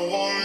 Bonjour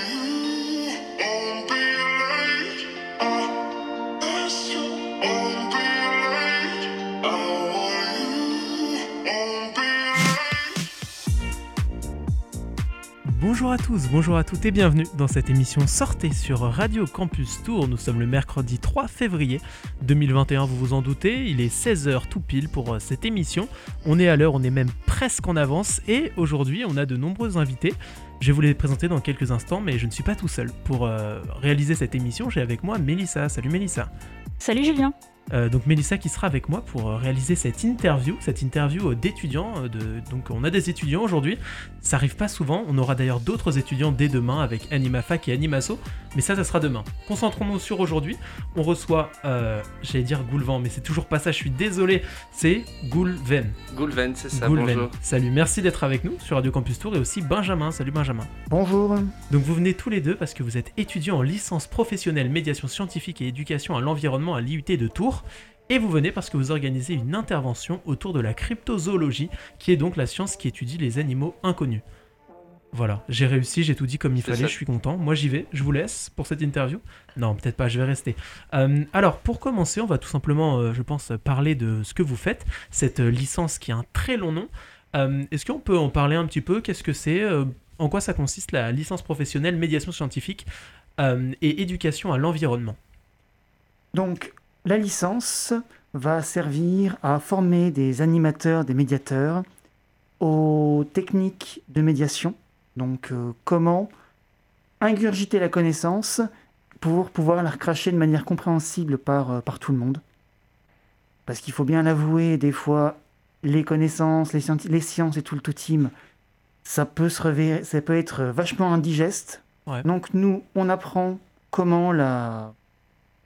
à tous, bonjour à toutes et bienvenue dans cette émission Sortez sur Radio Campus Tour. Nous sommes le mercredi 3 février 2021, vous vous en doutez, il est 16h tout pile pour euh, cette émission. On est à l'heure, on est même presque en avance et aujourd'hui on a de nombreux invités. Je vais vous les présenter dans quelques instants, mais je ne suis pas tout seul. Pour euh, réaliser cette émission, j'ai avec moi Mélissa. Salut Mélissa. Salut Julien. Euh, donc Mélissa qui sera avec moi pour euh, réaliser cette interview, cette interview euh, d'étudiants. De... Donc on a des étudiants aujourd'hui, ça arrive pas souvent, on aura d'ailleurs d'autres étudiants dès demain avec AnimaFac et Animasso, mais ça ça sera demain. Concentrons-nous sur aujourd'hui, on reçoit, j'allais dire Goulvan, mais c'est toujours pas ça, je suis désolé, c'est Goulven. Goulven, c'est ça, bonjour. Salut, merci d'être avec nous sur Radio Campus Tour et aussi Benjamin, salut Benjamin. Bonjour. Donc vous venez tous les deux parce que vous êtes étudiants en licence professionnelle médiation scientifique et éducation à l'environnement à l'IUT de Tours. Et vous venez parce que vous organisez une intervention autour de la cryptozoologie, qui est donc la science qui étudie les animaux inconnus. Voilà, j'ai réussi, j'ai tout dit comme il fallait, je suis content. Moi j'y vais, je vous laisse pour cette interview. Non, peut-être pas, je vais rester. Euh, alors pour commencer, on va tout simplement, euh, je pense, parler de ce que vous faites, cette euh, licence qui a un très long nom. Est-ce qu'on peut en parler un petit peu? Qu'est-ce que c'est En quoi ça consiste la licence professionnelle médiation scientifique et éducation à l'environnement? Donc la licence va servir à former des animateurs, des médiateurs aux techniques de médiation. Donc euh, comment ingurgiter la connaissance pour pouvoir la recracher de manière compréhensible par, euh, par tout le monde. Parce qu'il faut bien l'avouer, des fois, les connaissances, les, les, sciences et tout le tout team, ça peut, se ça peut être vachement indigeste. Donc nous, on apprend comment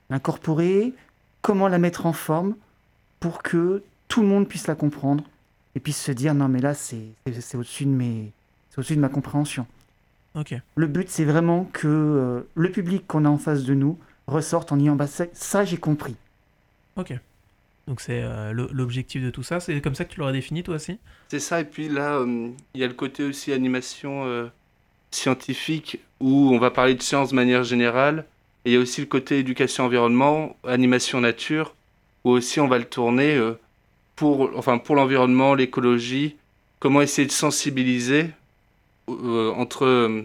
l'incorporer, comment la mettre en forme pour que tout le monde puisse la comprendre et puisse se dire non mais là c'est au-dessus de mes au-dessus de ma compréhension. Ok. Le but c'est vraiment que euh, le public qu'on a en face de nous ressorte en disant bah, ça j'ai compris. Ok. Donc c'est euh, l'objectif de tout ça, c'est comme ça que tu l'aurais défini toi aussi? C'est ça et puis là euh, il y a le côté aussi animation scientifique où on va parler de science de manière générale et il y a aussi le côté éducation environnement, animation nature, où aussi on va le tourner euh, pour, enfin pour l'environnement, l'écologie, comment essayer de sensibiliser euh, entre euh,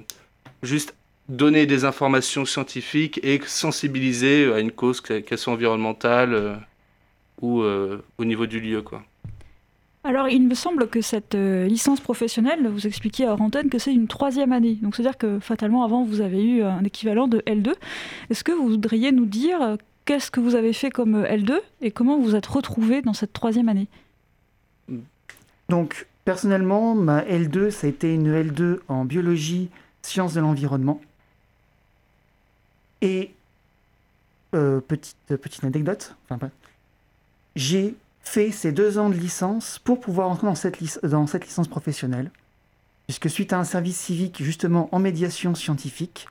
juste donner des informations scientifiques et sensibiliser à une cause, qu'elle soit environnementale ou au niveau du lieu. quoi. Alors, il me semble que cette euh, licence professionnelle, vous expliquiez à antenne que c'est une troisième année. Donc, c'est-à-dire que fatalement, avant, vous avez eu un équivalent de L2. Est-ce que vous voudriez nous dire euh, qu'est-ce que vous avez fait comme euh, L2 et comment vous êtes retrouvé dans cette troisième année? Donc, personnellement, ma L2, ça a été une L2 en biologie, sciences de l'environnement. Et, petite, petite anecdote, enfin, j'ai fait ces deux ans de licence pour pouvoir entrer dans cette, licence professionnelle. Puisque suite à un service civique justement en médiation scientifique,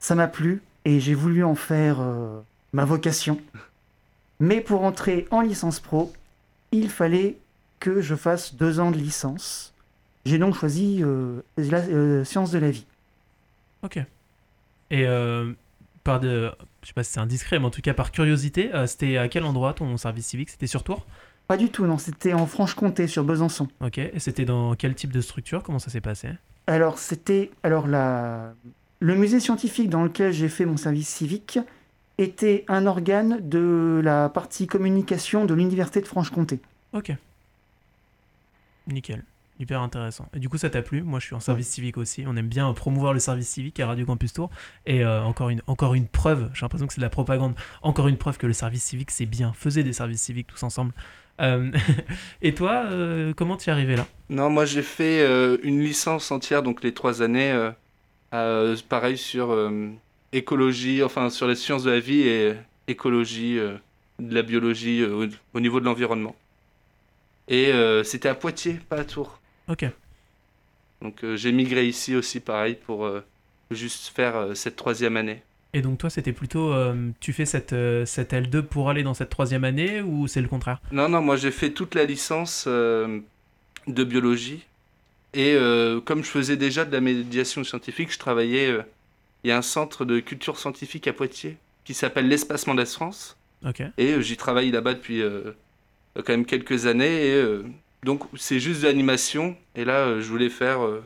ça m'a plu et j'ai voulu en faire euh, ma vocation. Mais pour entrer en licence pro, il fallait que je fasse deux ans de licence. J'ai donc choisi euh, la euh, science de la vie. Ok. Et par de, je sais pas si c'est indiscret, mais en tout cas par curiosité, euh, c'était à quel endroit ton service civique? C'était sur Tours? Pas du tout, non, c'était en Franche-Comté, sur Besançon. Ok, et c'était dans quel type de structure? Comment ça s'est passé? Alors, c'était. Alors, la... le musée scientifique dans lequel j'ai fait mon service civique était un organe de la partie communication de l'Université de Franche-Comté. Ok. Nickel. Hyper intéressant. Et du coup, ça t'a plu Moi, je suis en service civique aussi. On aime bien promouvoir le service civique à Radio Campus Tour. Et euh, encore, une, encore une preuve, j'ai l'impression que c'est de la propagande, encore une preuve que le service civique, c'est bien. Faisez des services civiques tous ensemble. Euh, et toi, euh, comment tu es arrivé là? Non, moi, j'ai fait une licence entière, donc les trois années, pareil, sur écologie, enfin, sur les sciences de la vie et écologie, de la biologie au niveau de l'environnement. Et c'était à Poitiers, pas à Tours. Ok. Donc euh, j'ai migré ici aussi, pareil, pour euh, juste faire euh, cette troisième année. Et donc toi, c'était plutôt, tu fais cette, cette L2 pour aller dans cette troisième année ou c'est le contraire? Non, non, moi j'ai fait toute la licence de biologie Et comme je faisais déjà de la médiation scientifique, je travaillais. il y a un centre de culture scientifique à Poitiers qui s'appelle l'Espacement de France. Ok. Et j'y travaille là-bas depuis quand même quelques années. Et donc, c'est juste de l'animation. Et là, euh, je voulais faire euh,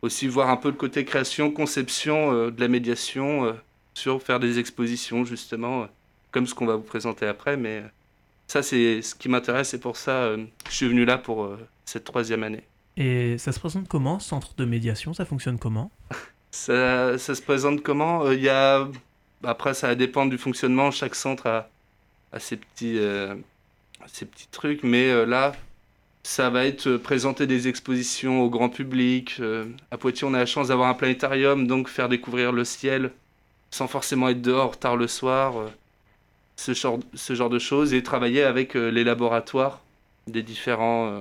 aussi voir un peu le côté création, conception euh, de la médiation, sur faire des expositions, justement, comme ce qu'on va vous présenter après. Mais ça, c'est ce qui m'intéresse. Et pour ça, je suis venu là pour cette troisième année. Et ça se présente comment, centre de médiation? Ça fonctionne comment? Ça, ça se présente comment? Il y a... Après, ça va dépendre du fonctionnement. Chaque centre a, a ses, petits, euh, ses petits trucs. Mais euh, là, ça va être euh, présenter des expositions au grand public. Euh, à Poitiers, on a la chance d'avoir un planétarium, donc faire découvrir le ciel sans forcément être dehors tard le soir. euh, ce, genre, ce genre de choses. Et travailler avec les laboratoires des différents... euh,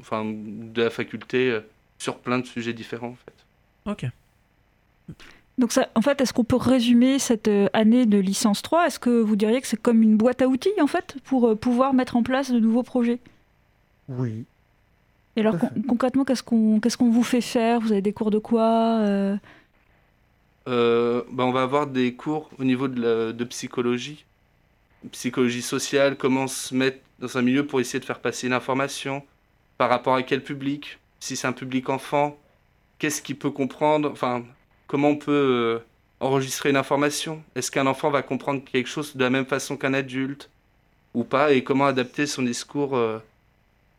enfin, de la faculté euh, sur plein de sujets différents, en fait. Ok. Donc ça, en fait, est-ce qu'on peut résumer cette année de licence 3 Est-ce que vous diriez que c'est comme une boîte à outils, en fait, pour pouvoir mettre en place de nouveaux projets? Oui. Et alors, con- concrètement, qu'est-ce qu'on vous fait faire? Vous avez des cours de quoi euh, Euh, bah, on va avoir des cours au niveau de, la- de psychologie, psychologie sociale, comment se mettre dans un milieu pour essayer de faire passer l'information, par rapport à quel public, si c'est un public enfant, qu'est-ce qu'il peut comprendre, enfin, comment on peut euh, enregistrer une information, est-ce qu'un enfant va comprendre quelque chose de la même façon qu'un adulte? Ou pas, et comment adapter son discours euh,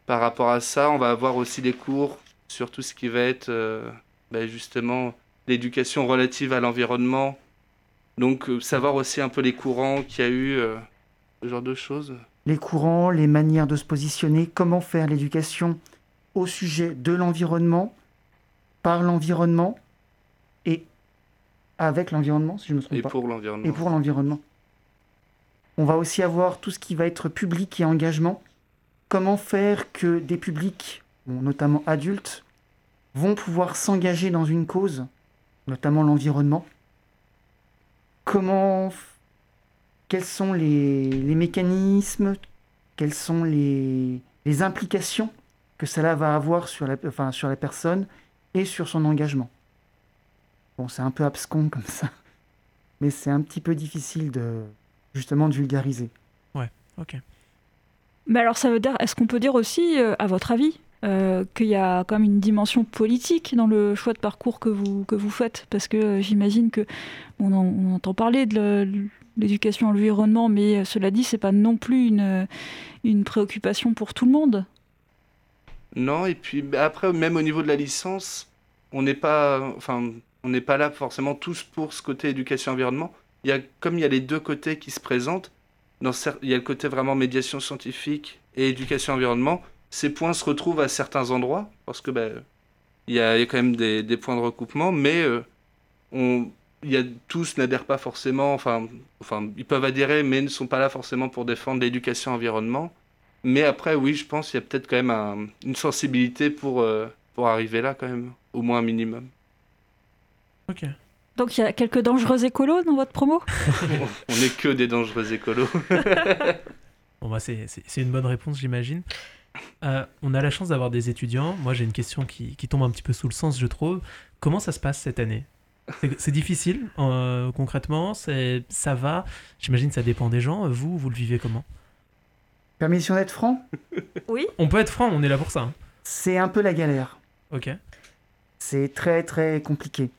par rapport à ça. On va avoir aussi des cours sur tout ce qui va être euh, bah, justement l'éducation relative à l'environnement. Donc euh, savoir aussi un peu les courants qu'il y a eu, euh, ce genre de choses. Les courants, les manières de se positionner, comment faire l'éducation au sujet de l'environnement, par l'environnement et avec l'environnement, si je me trompe Et pas. pour l'environnement. et pour l'environnement. On va aussi avoir tout ce qui va être public et engagement. Comment faire que des publics, notamment adultes, vont pouvoir s'engager dans une cause, notamment l'environnement? Comment, quels sont les, mécanismes, quelles sont les, les implications que cela va avoir sur la, enfin, sur la personne et sur son engagement? Bon, c'est un peu abscon comme ça mais c'est un petit peu difficile de justement de vulgariser. Ok. Mais alors, ça veut dire, est-ce qu'on peut dire aussi, euh, à votre avis, euh, qu'il y a quand même une dimension politique dans le choix de parcours que vous, que vous faites? Parce que euh, j'imagine que on, en- on entend parler de l'éducation à l'environnement, mais cela dit, c'est pas non plus une, une préoccupation pour tout le monde. Non, et puis bah, après, même au niveau de la licence, on n'est pas, enfin, pas là forcément tous pour ce côté éducation-environnement. Il y a, comme il y a les deux côtés qui se présentent, il y a le côté vraiment médiation scientifique et éducation-environnement. Ces points se retrouvent à certains endroits, parce que bah, il y a, quand même des, points de recoupement, mais euh, il y a, tous n'adhèrent pas forcément, enfin, ils peuvent adhérer, mais ne sont pas là forcément pour défendre l'éducation-environnement. Mais après, oui, je pense qu'il y a peut-être quand même un- une sensibilité pour, euh, pour arriver là, quand même, au moins un minimum. Ok. Donc il y a quelques dangereux écolos dans votre promo? On n'est que des dangereux écolos. Bon, bah, c'est une bonne réponse, j'imagine. Euh, on a la chance d'avoir des étudiants. Moi, j'ai une question qui, qui tombe un petit peu sous le sens, je trouve. Comment ça se passe cette année? C'est- difficile, euh, concrètement c'est- Ça va J'imagine que ça dépend des gens. Vous, vous le vivez comment? Permission d'être franc, Oui. On peut être franc, on est là pour ça. hein. c'est un peu la galère. Ok. C'est très très compliqué.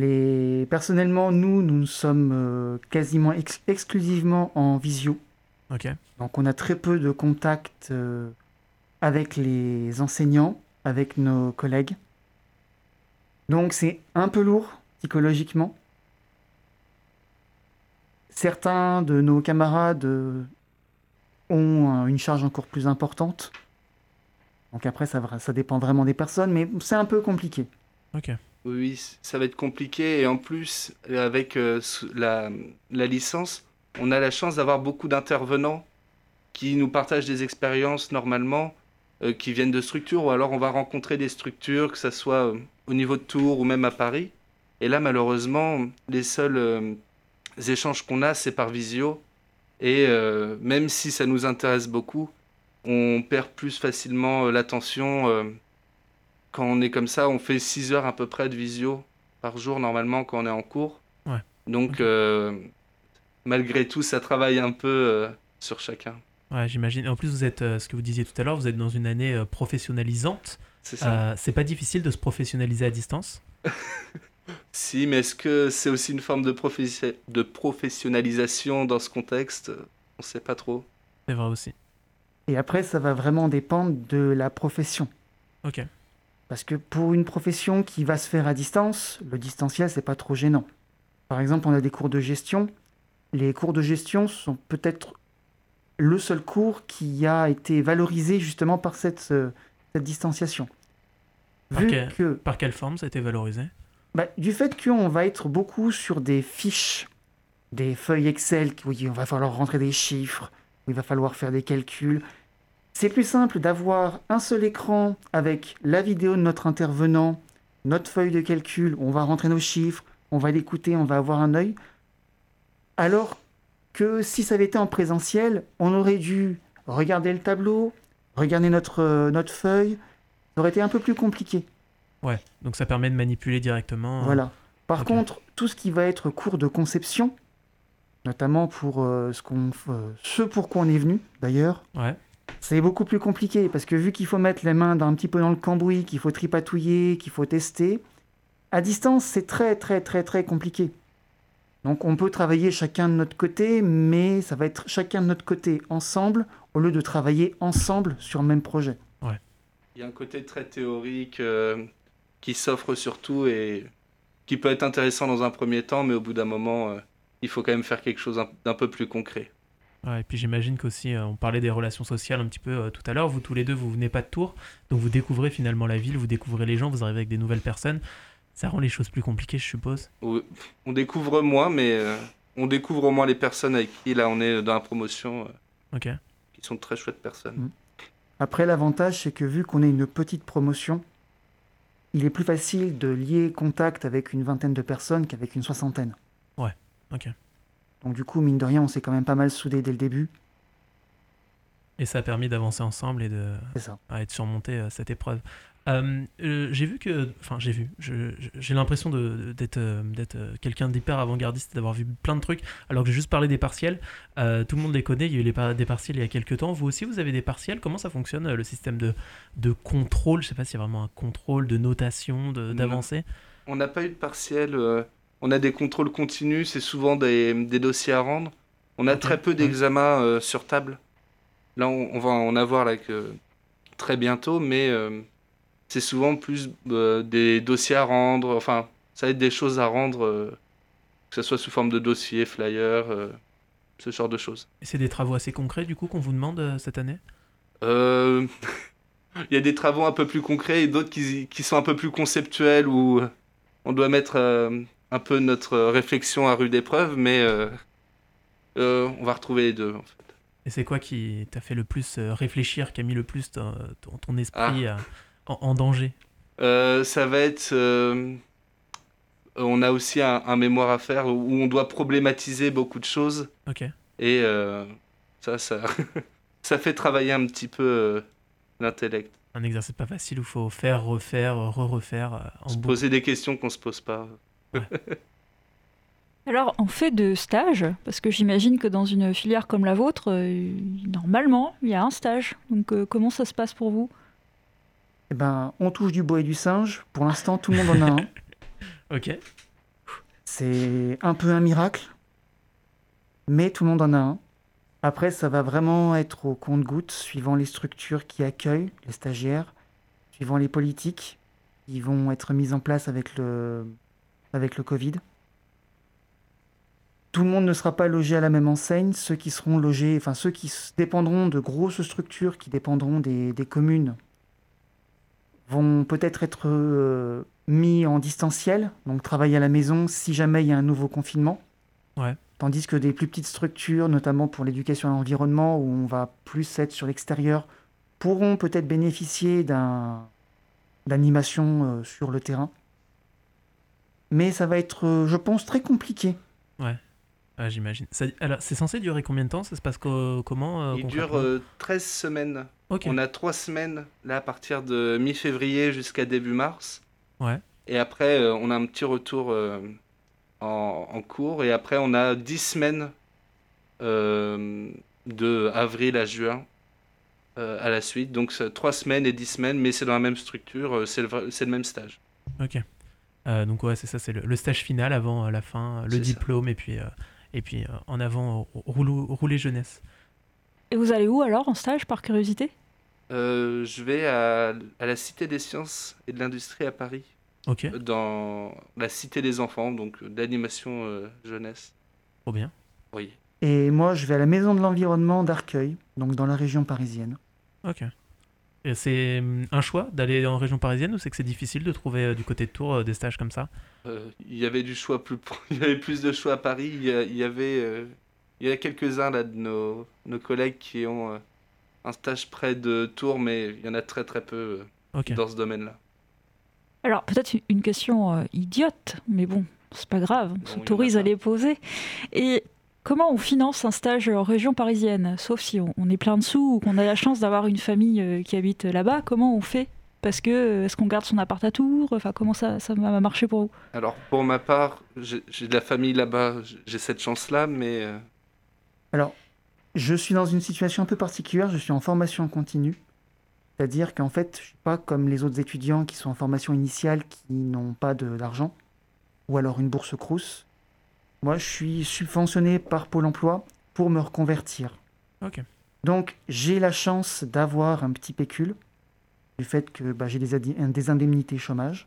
Les... Personnellement, nous, nous sommes euh, quasiment ex- exclusivement en visio. Ok. Donc on a très peu de contact euh, avec les enseignants, avec nos collègues. Donc c'est un peu lourd psychologiquement. Certains de nos camarades euh, ont une charge encore plus importante. Donc après, ça, ça dépend vraiment des personnes, mais c'est un peu compliqué. Ok. Oui, ça va être compliqué. Et en plus, avec euh, la, licence, on a la chance d'avoir beaucoup d'intervenants qui nous partagent des expériences normalement, euh, qui viennent de structures, ou alors on va rencontrer des structures, que ce soit euh, au niveau de Tours ou même à Paris. Et là, malheureusement, les seuls euh, échanges qu'on a, c'est par visio. Et euh, même si ça nous intéresse beaucoup, on perd plus facilement euh, l'attention euh, quand on est comme ça, on fait 6 heures à peu près de visio par jour normalement quand on est en cours. Ouais. Donc, euh, malgré tout, ça travaille un peu euh, sur chacun. Ouais, j'imagine. En plus, vous êtes, euh, ce que vous disiez tout à l'heure, vous êtes dans une année euh, professionnalisante. C'est ça. Euh, c'est pas difficile de se professionnaliser à distance? Si, mais est-ce que c'est aussi une forme de, de professionnalisation dans ce contexte? On sait pas trop. C'est vrai aussi. Et après, ça va vraiment dépendre de la profession. Ok. Parce que pour une profession qui va se faire à distance, le distanciel, c'est pas trop gênant. Par exemple, on a des cours de gestion. Les cours de gestion sont peut-être le seul cours qui a été valorisé justement par cette, euh, cette distanciation. Par Vu quel- que, Par quelle forme ça a été valorisé? Bah, du fait qu'on va être beaucoup sur des fiches, des feuilles Excel, où il va falloir rentrer des chiffres, où il va falloir faire des calculs, c'est plus simple d'avoir un seul écran avec la vidéo de notre intervenant, notre feuille de calcul, on va rentrer nos chiffres, on va l'écouter, on va avoir un œil. Alors que si ça avait été en présentiel, on aurait dû regarder le tableau, regarder notre, euh, notre feuille. Ça aurait été un peu plus compliqué. Ouais. Donc ça permet de manipuler directement. euh, Voilà. Par Ok. contre, tout ce qui va être cours de conception, notamment pour euh, ce, qu'on, euh, ce pour quoi on est venu d'ailleurs, Ouais. C'est beaucoup plus compliqué parce que vu qu'il faut mettre les mains dans, un petit peu dans le cambouis, qu'il faut tripatouiller, qu'il faut tester, à distance, c'est très très très très compliqué. Donc on peut travailler chacun de notre côté, mais ça va être chacun de notre côté ensemble au lieu de travailler ensemble sur le même projet. Il y a un côté très théorique euh, qui s'offre surtout et qui peut être intéressant dans un premier temps, mais au bout d'un moment, euh, il faut quand même faire quelque chose un- d'un peu plus concret. Ouais, et puis j'imagine qu'aussi, euh, on parlait des relations sociales un petit peu euh, tout à l'heure. Vous tous les deux, vous venez pas de Tours, donc vous découvrez finalement la ville, vous découvrez les gens, vous arrivez avec des nouvelles personnes. Ça rend les choses plus compliquées, je suppose. On découvre moins, mais euh, on découvre au moins les personnes avec qui là on est dans la promotion, euh, Ok. qui sont de très chouettes personnes. Mm. Après, l'avantage, c'est que vu qu'on est une petite promotion, il est plus facile de lier contact avec une vingtaine de personnes qu'avec une soixantaine. Ouais, ok. Donc du coup, mine de rien, on s'est quand même pas mal soudés dès le début. Et ça a permis d'avancer ensemble et de, C'est ça. à être surmonté euh, cette épreuve. Euh, euh, j'ai vu que, enfin j'ai vu, j'ai l'impression d'être euh, d'être quelqu'un d'hyper avant-gardiste, d'avoir vu plein de trucs, alors que j'ai juste parlé des partiels. Euh, tout le monde les connaît, il y a eu les par- des partiels il y a quelques temps. Vous aussi, vous avez des partiels. Comment ça fonctionne le système de, de contrôle? Je sais pas s'il y a vraiment un contrôle de notation, de- d'avancée. On n'a pas eu de partiel, euh, on a des contrôles continus, c'est souvent des, des dossiers à rendre. On a très peu d'examens euh, sur table. Là, on, on va en avoir là, que, très bientôt, mais euh, c'est souvent plus euh, des dossiers à rendre. Enfin, ça va être des choses à rendre, euh, que ce soit sous forme de dossier, flyer, euh, ce genre de choses. Et c'est des travaux assez concrets du coup qu'on vous demande euh, cette année? Euh, Il y a des travaux un peu plus concrets et d'autres qui, qui sont un peu plus conceptuels où euh, on doit mettre euh, un peu notre réflexion à rude épreuve, mais euh, euh, on va retrouver les deux en fait. Et c'est quoi qui t'a fait le plus euh, réfléchir, qui a mis le plus ton, ton- esprit euh, en, en danger? Euh, ça va être. euh, on a aussi un, un mémoire à faire où on doit problématiser beaucoup de choses Ok. et euh, ça, ça, ça fait travailler un petit peu euh, l'intellect. Un exercice pas facile où il faut faire, refaire, re-refaire euh, Se poser des questions qu'on se pose pas. Alors, en fait de stage, parce que j'imagine que dans une filière comme la vôtre, euh, normalement, il y a un stage. Donc, euh, comment ça se passe pour vous? Eh ben, on touche du bois et du singe. Pour l'instant, tout le monde en a un. Ok. C'est un peu un miracle, mais tout le monde en a un. Après, ça va vraiment être au compte-goutte, suivant les structures qui accueillent les stagiaires, suivant les politiques qui vont être mises en place avec le, avec le Covid. Tout le monde ne sera pas logé à la même enseigne. Ceux qui seront logés, enfin ceux qui dépendront de grosses structures, qui dépendront des, des communes, vont peut-être être euh, mis en distanciel, donc travailler à la maison si jamais il y a un nouveau confinement. Ouais. Tandis que des plus petites structures, notamment pour l'éducation à l'environnement, où on va plus être sur l'extérieur, pourront peut-être bénéficier d'un d'animation euh, sur le terrain. Mais ça va être, euh, je pense, très compliqué. Ouais. Ah, j'imagine. Alors, c'est censé durer combien de temps? Ça se passe co- comment euh, Il dure concrètement? euh, 13 semaines. On a 3 semaines, là, à partir de mi-février jusqu'à début mars. Ouais. Et après, euh, on a un petit retour euh, en, en cours. Et après, on a 10 semaines euh, de avril à juin euh, à la suite. Donc, 3 semaines et 10 semaines, mais c'est dans la même structure, euh, c'est le, le même stage. Ok. Euh, donc ouais, c'est ça, c'est le, le stage final avant euh, la fin, le C'est ça. diplôme et puis euh, et puis euh, en avant euh, rouleau- rouler jeunesse. Et vous allez où alors en stage par curiosité? Euh, je vais à, à la Cité des sciences et de l'industrie à Paris, Ok, dans la Cité des enfants, donc euh, d'animation euh, jeunesse. trop bien. Oui. Et moi, je vais à la Maison de l'Environnement d'Arcueil, donc dans la région parisienne. Ok. C'est hum, un choix d'aller en région parisienne ou c'est que c'est difficile de trouver euh, du côté de Tours euh, des stages comme ça? Euh, il y avait du choix plus, il y avait plus de choix à Paris. Il y, avait, euh, il y a quelques-uns là de nos, nos collègues qui ont euh, un stage près de Tours, mais il y en a très très peu euh, dans ce domaine-là. Alors peut-être une question euh, idiote, mais bon, c'est pas grave, on s'autorise à les poser. Et comment on finance un stage en région parisienne Sauf si on, on est plein de sous ou qu'on a la chance d'avoir une famille euh, qui habite là-bas, comment on fait? Parce que euh, est-ce qu'on garde son appart à Tours? Enfin, comment ça, ça va marcher pour vous? Alors pour ma part, j'ai de la famille là-bas, j'ai- cette chance-là, mais euh, Alors, je suis dans une situation un peu particulière, je suis en formation continue. C'est-à-dire qu'en fait, je suis pas comme les autres étudiants qui sont en formation initiale qui n'ont pas de- d'argent, ou alors une bourse Crous. Moi, je suis subventionné par Pôle emploi pour me reconvertir. Ok. Donc, j'ai la chance d'avoir un petit pécule, du fait que bah, j'ai des, indemnités chômage.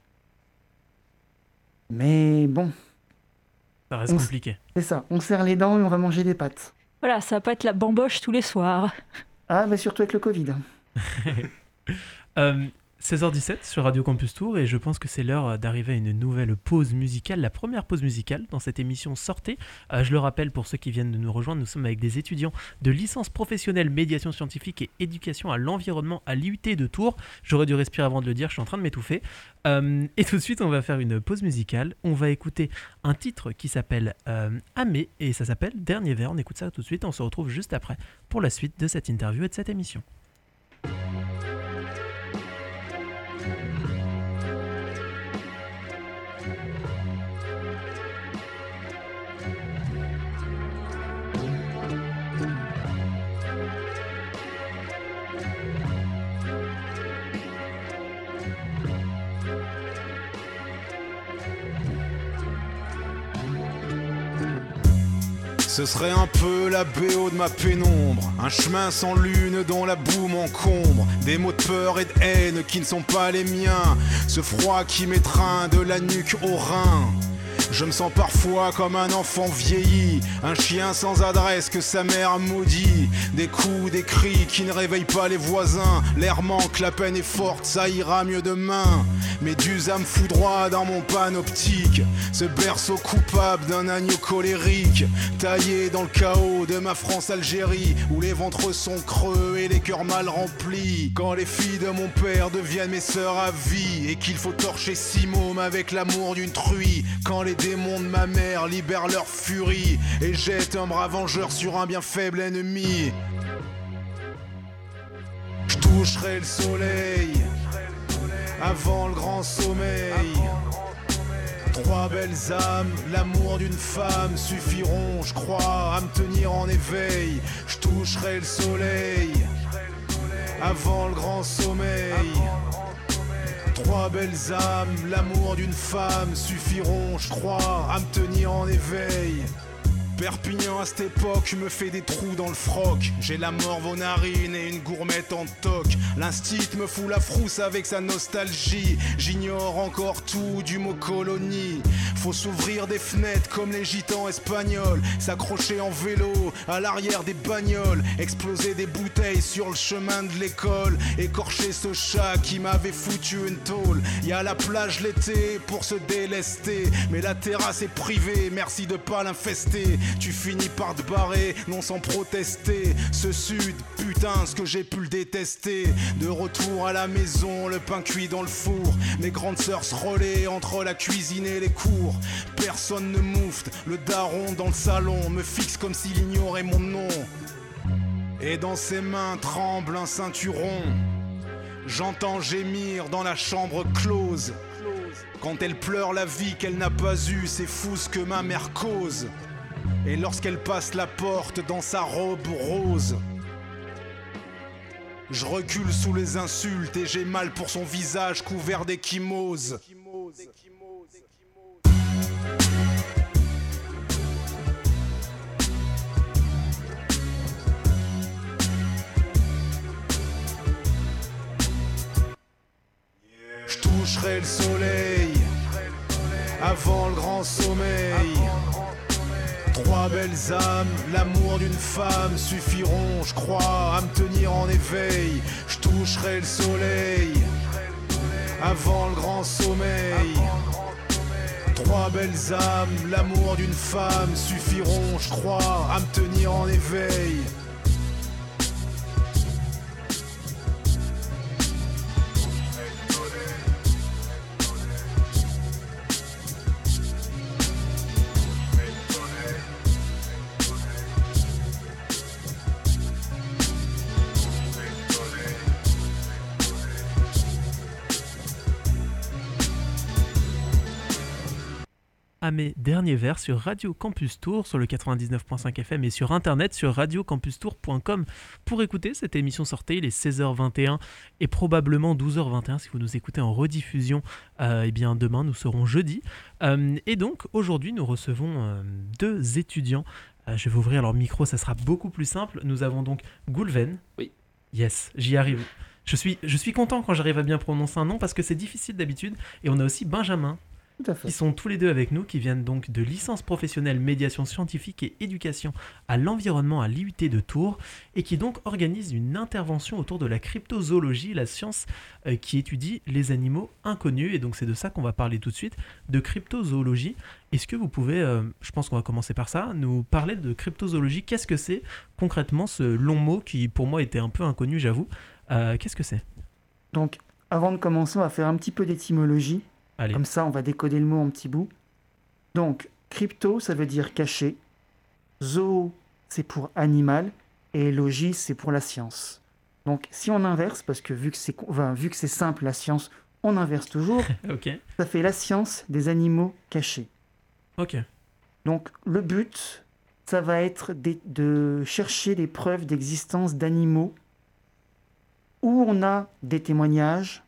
Mais bon, Ça reste compliqué. c'est ça, on serre les dents et on va manger des pâtes. Voilà, ça va pas être la bamboche tous les soirs. Ah, mais surtout avec le Covid. Euh, 16h17 sur Radio Campus Tour et je pense que c'est l'heure d'arriver à une nouvelle pause musicale, la première pause musicale dans cette émission Sortez. Euh, je le rappelle pour ceux qui viennent de nous rejoindre, nous sommes avec des étudiants de licence professionnelle médiation scientifique et éducation à l'environnement à l'IUT de Tours. J'aurais dû respirer avant de le dire, je suis en train de m'étouffer. Euh, et tout de suite, on va faire une pause musicale. On va écouter un titre qui s'appelle euh, Amé et ça s'appelle Dernier verre. On écoute ça tout de suite, on se retrouve juste après pour la suite de cette interview et de cette émission. Ce serait un peu la BO de ma pénombre. Un chemin sans lune dont la boue m'encombre. Des mots de peur et de haine qui ne sont pas les miens. Ce froid qui m'étreint de la nuque au rein je me sens parfois comme un enfant vieilli, un chien sans adresse que sa mère maudit. Des coups, des cris qui ne réveillent pas les voisins. L'air manque, la peine est forte, ça ira mieux demain. Mes deux âmes foudroient dans mon panoptique. Ce berceau coupable d'un agneau colérique, taillé dans le chaos de ma France-Algérie, où les ventres sont creux et les cœurs mal remplis. Quand les filles de mon père deviennent mes sœurs à vie, et qu'il faut torcher six mômes avec l'amour d'une truie. Quand démons de ma mère libèrent leur furie, et jettent un bras vengeur sur un bien faible ennemi. Je toucherai le soleil avant le grand sommeil. Trois belles âmes, l'amour d'une femme suffiront, je crois, à me tenir en éveil. Je toucherai le soleil avant le grand sommeil. Trois belles âmes, l'amour d'une femme suffiront, je crois, à me tenir en éveil. Perpignan à cette époque me fait des trous dans le froc. J'ai la morve aux narines et une gourmette en toc. L'instit me fout la frousse avec sa nostalgie. J'ignore encore tout du mot colonie. Faut s'ouvrir des fenêtres comme les gitans espagnols. S'accrocher en vélo à l'arrière des bagnoles. Exploser des bouteilles sur le chemin de l'école. Écorcher ce chat qui m'avait foutu une tôle. Y a la plage l'été pour se délester. Mais la terrasse est privée, merci de pas l'infester. Tu finis par te barrer, non sans protester. Ce sud, putain, ce que j'ai pu le détester. De retour à la maison, le pain cuit dans le four. Mes grandes sœurs se relaient entre la cuisine et les cours. Personne ne moufte, le daron dans le salon me fixe comme s'il ignorait mon nom. Et dans ses mains tremble un ceinturon. J'entends gémir dans la chambre close. Quand elle pleure la vie qu'elle n'a pas eue, c'est fou ce que ma mère cause. Et lorsqu'elle passe la porte dans sa robe rose, je recule sous les insultes et j'ai mal pour son visage couvert d'échymoses. Je toucherai le soleil avant le grand sommeil. Trois belles âmes, l'amour d'une femme suffiront, je crois, à me tenir en éveil. Je toucherai le soleil avant le grand sommeil. Trois belles âmes, l'amour d'une femme suffiront, je crois, à me tenir en éveil. À mes derniers vers sur Radio Campus Tour sur le 99.5 FM et sur internet sur radiocampustour.com pour écouter cette émission sortie. Il est 16h21 et probablement 12h21 si vous nous écoutez en rediffusion. Euh, eh bien demain nous serons jeudi Euh, et donc aujourd'hui nous recevons euh, deux étudiants. Euh, je vais ouvrir leur micro, ça sera beaucoup plus simple. Nous avons donc Goulven. Oui. Yes, j'y arrive. Je suis, je suis content quand j'arrive à bien prononcer un nom parce que c'est difficile d'habitude. Et on a aussi Benjamin Tout à fait. qui sont tous les deux avec nous, qui viennent donc de licence professionnelle médiation scientifique et éducation à l'environnement à l'IUT de Tours, et qui donc organisent une intervention autour de la cryptozoologie, la science euh, qui étudie les animaux inconnus, et donc c'est de ça qu'on va parler tout de suite, de cryptozoologie. Est-ce que vous pouvez, euh, je pense qu'on va commencer par ça, nous parler de cryptozoologie? Qu'est-ce que c'est concrètement ce long mot qui pour moi était un peu inconnu, j'avoue? Euh, Qu'est-ce que c'est? Donc, avant de commencer, on va faire un petit peu d'étymologie. Allez, Comme ça, on va décoder le mot en petits bouts. Donc, crypto, ça veut dire caché. Zoo, c'est pour animal. Et logis, c'est pour la science. Donc, si on inverse, parce que vu que c'est enfin, simple, la science, on inverse toujours, ok, ça fait la science des animaux cachés. ok, Donc, le but, ça va être des- de chercher les preuves d'existence d'animaux où on a des témoignages,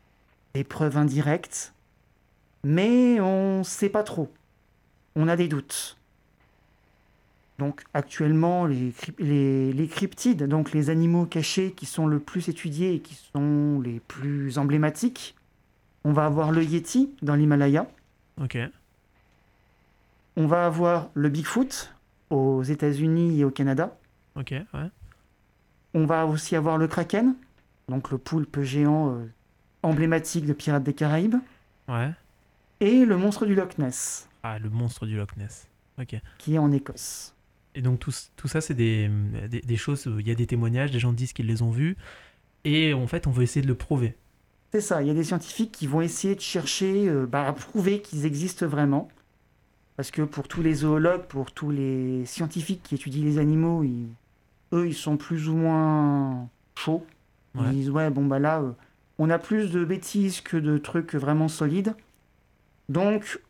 des preuves indirectes, mais on ne sait pas trop. On a des doutes. Donc actuellement, les, les cryptides, donc les animaux cachés qui sont le plus étudiés et qui sont les plus emblématiques, on va avoir le Yeti dans l'Himalaya, ok, on va avoir le Bigfoot aux États-Unis et au Canada. ok, ouais, On va aussi avoir le Kraken, donc le poulpe géant euh, emblématique de Pirates des Caraïbes. ouais. Et le monstre du Loch Ness, Ah, le monstre du Loch Ness. Ok. qui est en Écosse. Et donc tout, tout ça, c'est des, des, des choses, où il y a des témoignages, des gens disent qu'ils les ont vus, et en fait, on veut essayer de le prouver. C'est ça, il y a des scientifiques qui vont essayer de chercher euh, bah, à prouver qu'ils existent vraiment. Parce que pour tous les zoologues, pour tous les scientifiques qui étudient les animaux, ils- eux, ils sont plus ou moins chauds. Ils Ouais. disent, ouais, bon, bah là, euh, on a plus de bêtises que de trucs vraiment solides. Donc,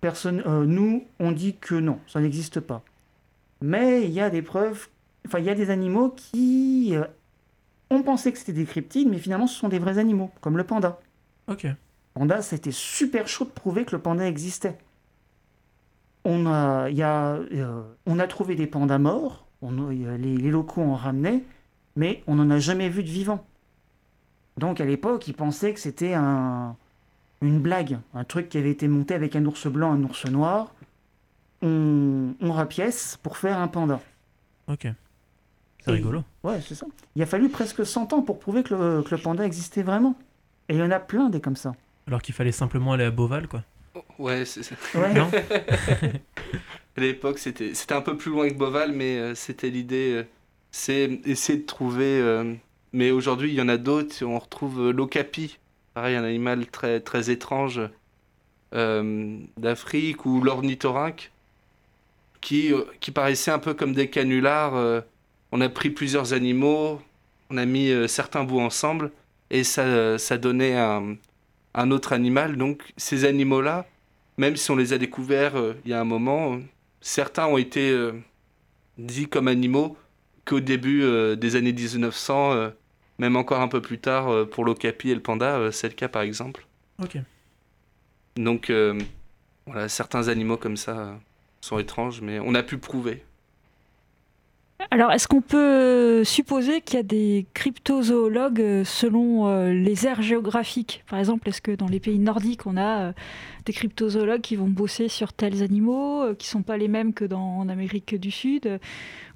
personne, euh, nous, on dit que non, ça n'existe pas. Mais il y a des preuves, enfin, il y a des animaux qui euh, ont pensé que c'était des cryptides, mais finalement, ce sont des vrais animaux, comme le panda. Ok. Panda, c'était super chaud de prouver que le panda existait. On a, il y a, euh, on a trouvé des pandas morts, on a- les, les locaux en ramenaient, mais on n'en a jamais vu de vivant. Donc à l'époque, ils pensaient que c'était un, une blague, un truc qui avait été monté avec un ours blanc, un ours noir. On, on rapièce pour faire un panda. Ok. C'est rigolo. Ouais, c'est ça. Il a fallu presque 100 ans pour prouver que le, que le panda existait vraiment. Et il y en a plein des comme ça. Alors qu'il fallait simplement aller à Beauval, quoi. Ouais, c'est ça. Ouais. Non À l'époque, c'était c'était un peu plus loin que Boval, mais euh, c'était l'idée. euh, c'est essayer de trouver. euh, mais aujourd'hui, il y en a d'autres. On retrouve euh, l'ocapi, pareil, un animal très très étrange euh, d'Afrique, ou l'ornithorynque, qui euh, qui paraissait un peu comme des canulars. euh, on a pris plusieurs animaux, on a mis certains bouts ensemble, et ça ça donnait un autre animal. Donc ces animaux-là, même si on les a découverts il y a un moment, certains ont été dits comme animaux qu'au début des années 1900, euh, même encore un peu plus tard euh, pour l'ocapi et le panda, c'est le cas par exemple. Ok. Donc euh, voilà, certains animaux comme ça euh, sont étranges, mais on a pu prouver. Alors, est-ce qu'on peut supposer qu'il y a des cryptozoologues euh, selon euh, les aires géographiques? Par exemple, est-ce que dans les pays nordiques, on a euh, des cryptozoologues qui vont bosser sur tels animaux, euh, qui sont pas les mêmes que dans en du Sud? Euh,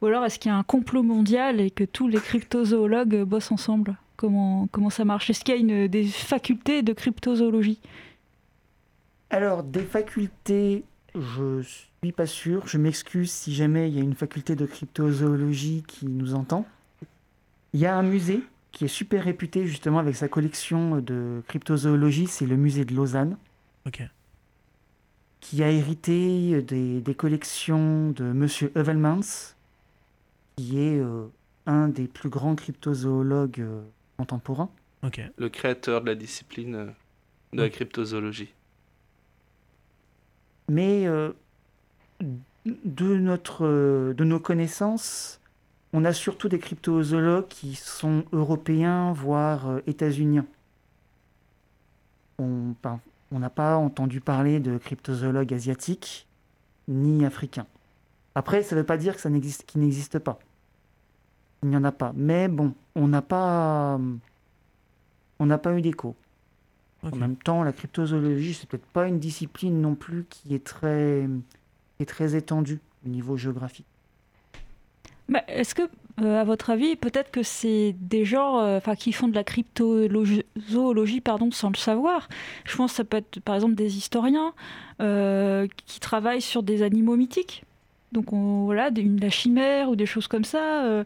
Ou alors, est-ce qu'il y a un complot mondial et que tous les cryptozoologues euh, bossent ensemble? Comment, comment ça marche? Est-ce qu'il y a une, des facultés de cryptozoologie? Alors, des facultés, je suis pas sûr. Je m'excuse si jamais il y a une faculté de cryptozoologie qui nous entend. Il y a un musée qui est super réputé justement avec sa collection de cryptozoologie, c'est le musée de Lausanne, Ok. qui a hérité des, des collections de Monsieur Heuvelmans, qui est euh, un des plus grands cryptozoologues euh, contemporains. Ok. Le créateur de la discipline euh, de la cryptozoologie. Mais euh, de, notre, euh, de nos connaissances, on a surtout des cryptozoologues qui sont européens, voire euh, états-uniens. On n'a pas entendu parler de cryptozoologues asiatiques ni africains. Après, ça ne veut pas dire que ça n'existe, qu'il n'existe pas. Il n'y en a pas. Mais bon, on n'a pas, on n'a pas eu d'écho. En même temps, la cryptozoologie, c'est peut-être pas une discipline non plus qui est très, qui est très étendue au niveau géographique. Bah, Est-ce que, euh, à votre avis, peut-être que c'est des gens euh, enfin, qui font de la cryptozoologie pardon, sans le savoir? Je pense que ça peut être, par exemple, des historiens euh, qui travaillent sur des animaux mythiques. Donc on- voilà, des- une, la chimère ou des choses comme ça, euh,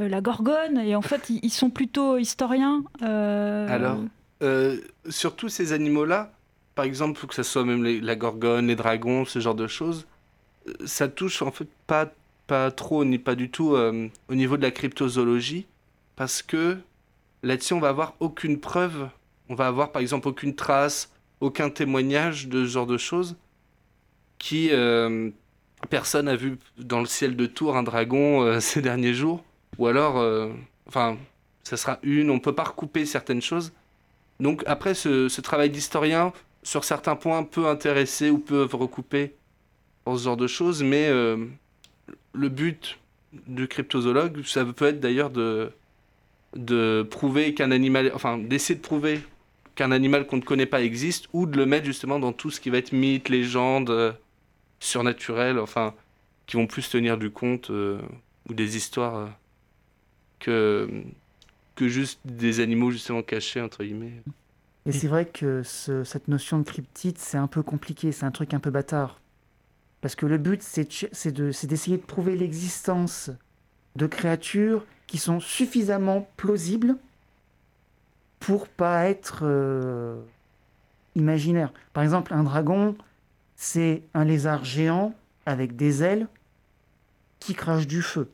euh, la gorgone, et en fait ils, ils sont plutôt historiens. euh, Alors Euh, sur tous ces animaux-là, par exemple, que ce soit même les- la gorgone, les dragons, ce genre de choses, ça touche en fait pas, pas trop ni pas du tout euh, au niveau de la cryptozoologie, parce que là-dessus on va avoir aucune preuve, on va avoir par exemple aucune trace, aucun témoignage de ce genre de choses qui euh, personne a vu dans le ciel de Tours un dragon euh, ces derniers jours, ou alors, enfin, ça sera une, on peut pas recouper certaines choses. Donc après, ce, ce travail d'historien, sur certains points, peut intéresser ou peut recouper pour ce genre de choses, mais euh, le but du cryptozoologue, ça peut être d'ailleurs de, de prouver qu'un animal, enfin d'essayer de prouver qu'un animal qu'on ne connaît pas existe, ou de le mettre justement dans tout ce qui va être mythe, légende, euh, surnaturel, enfin, qui vont plus tenir du compte, euh, ou des histoires que, que juste des animaux justement cachés, entre guillemets. Et c'est vrai que ce- cette notion de cryptide, c'est un peu compliqué, c'est un truc un peu bâtard. Parce que le but, c'est d'essayer de prouver l'existence de créatures qui sont suffisamment plausibles pour pas être euh, imaginaires. Par exemple, un dragon, c'est un lézard géant avec des ailes qui crache du feu.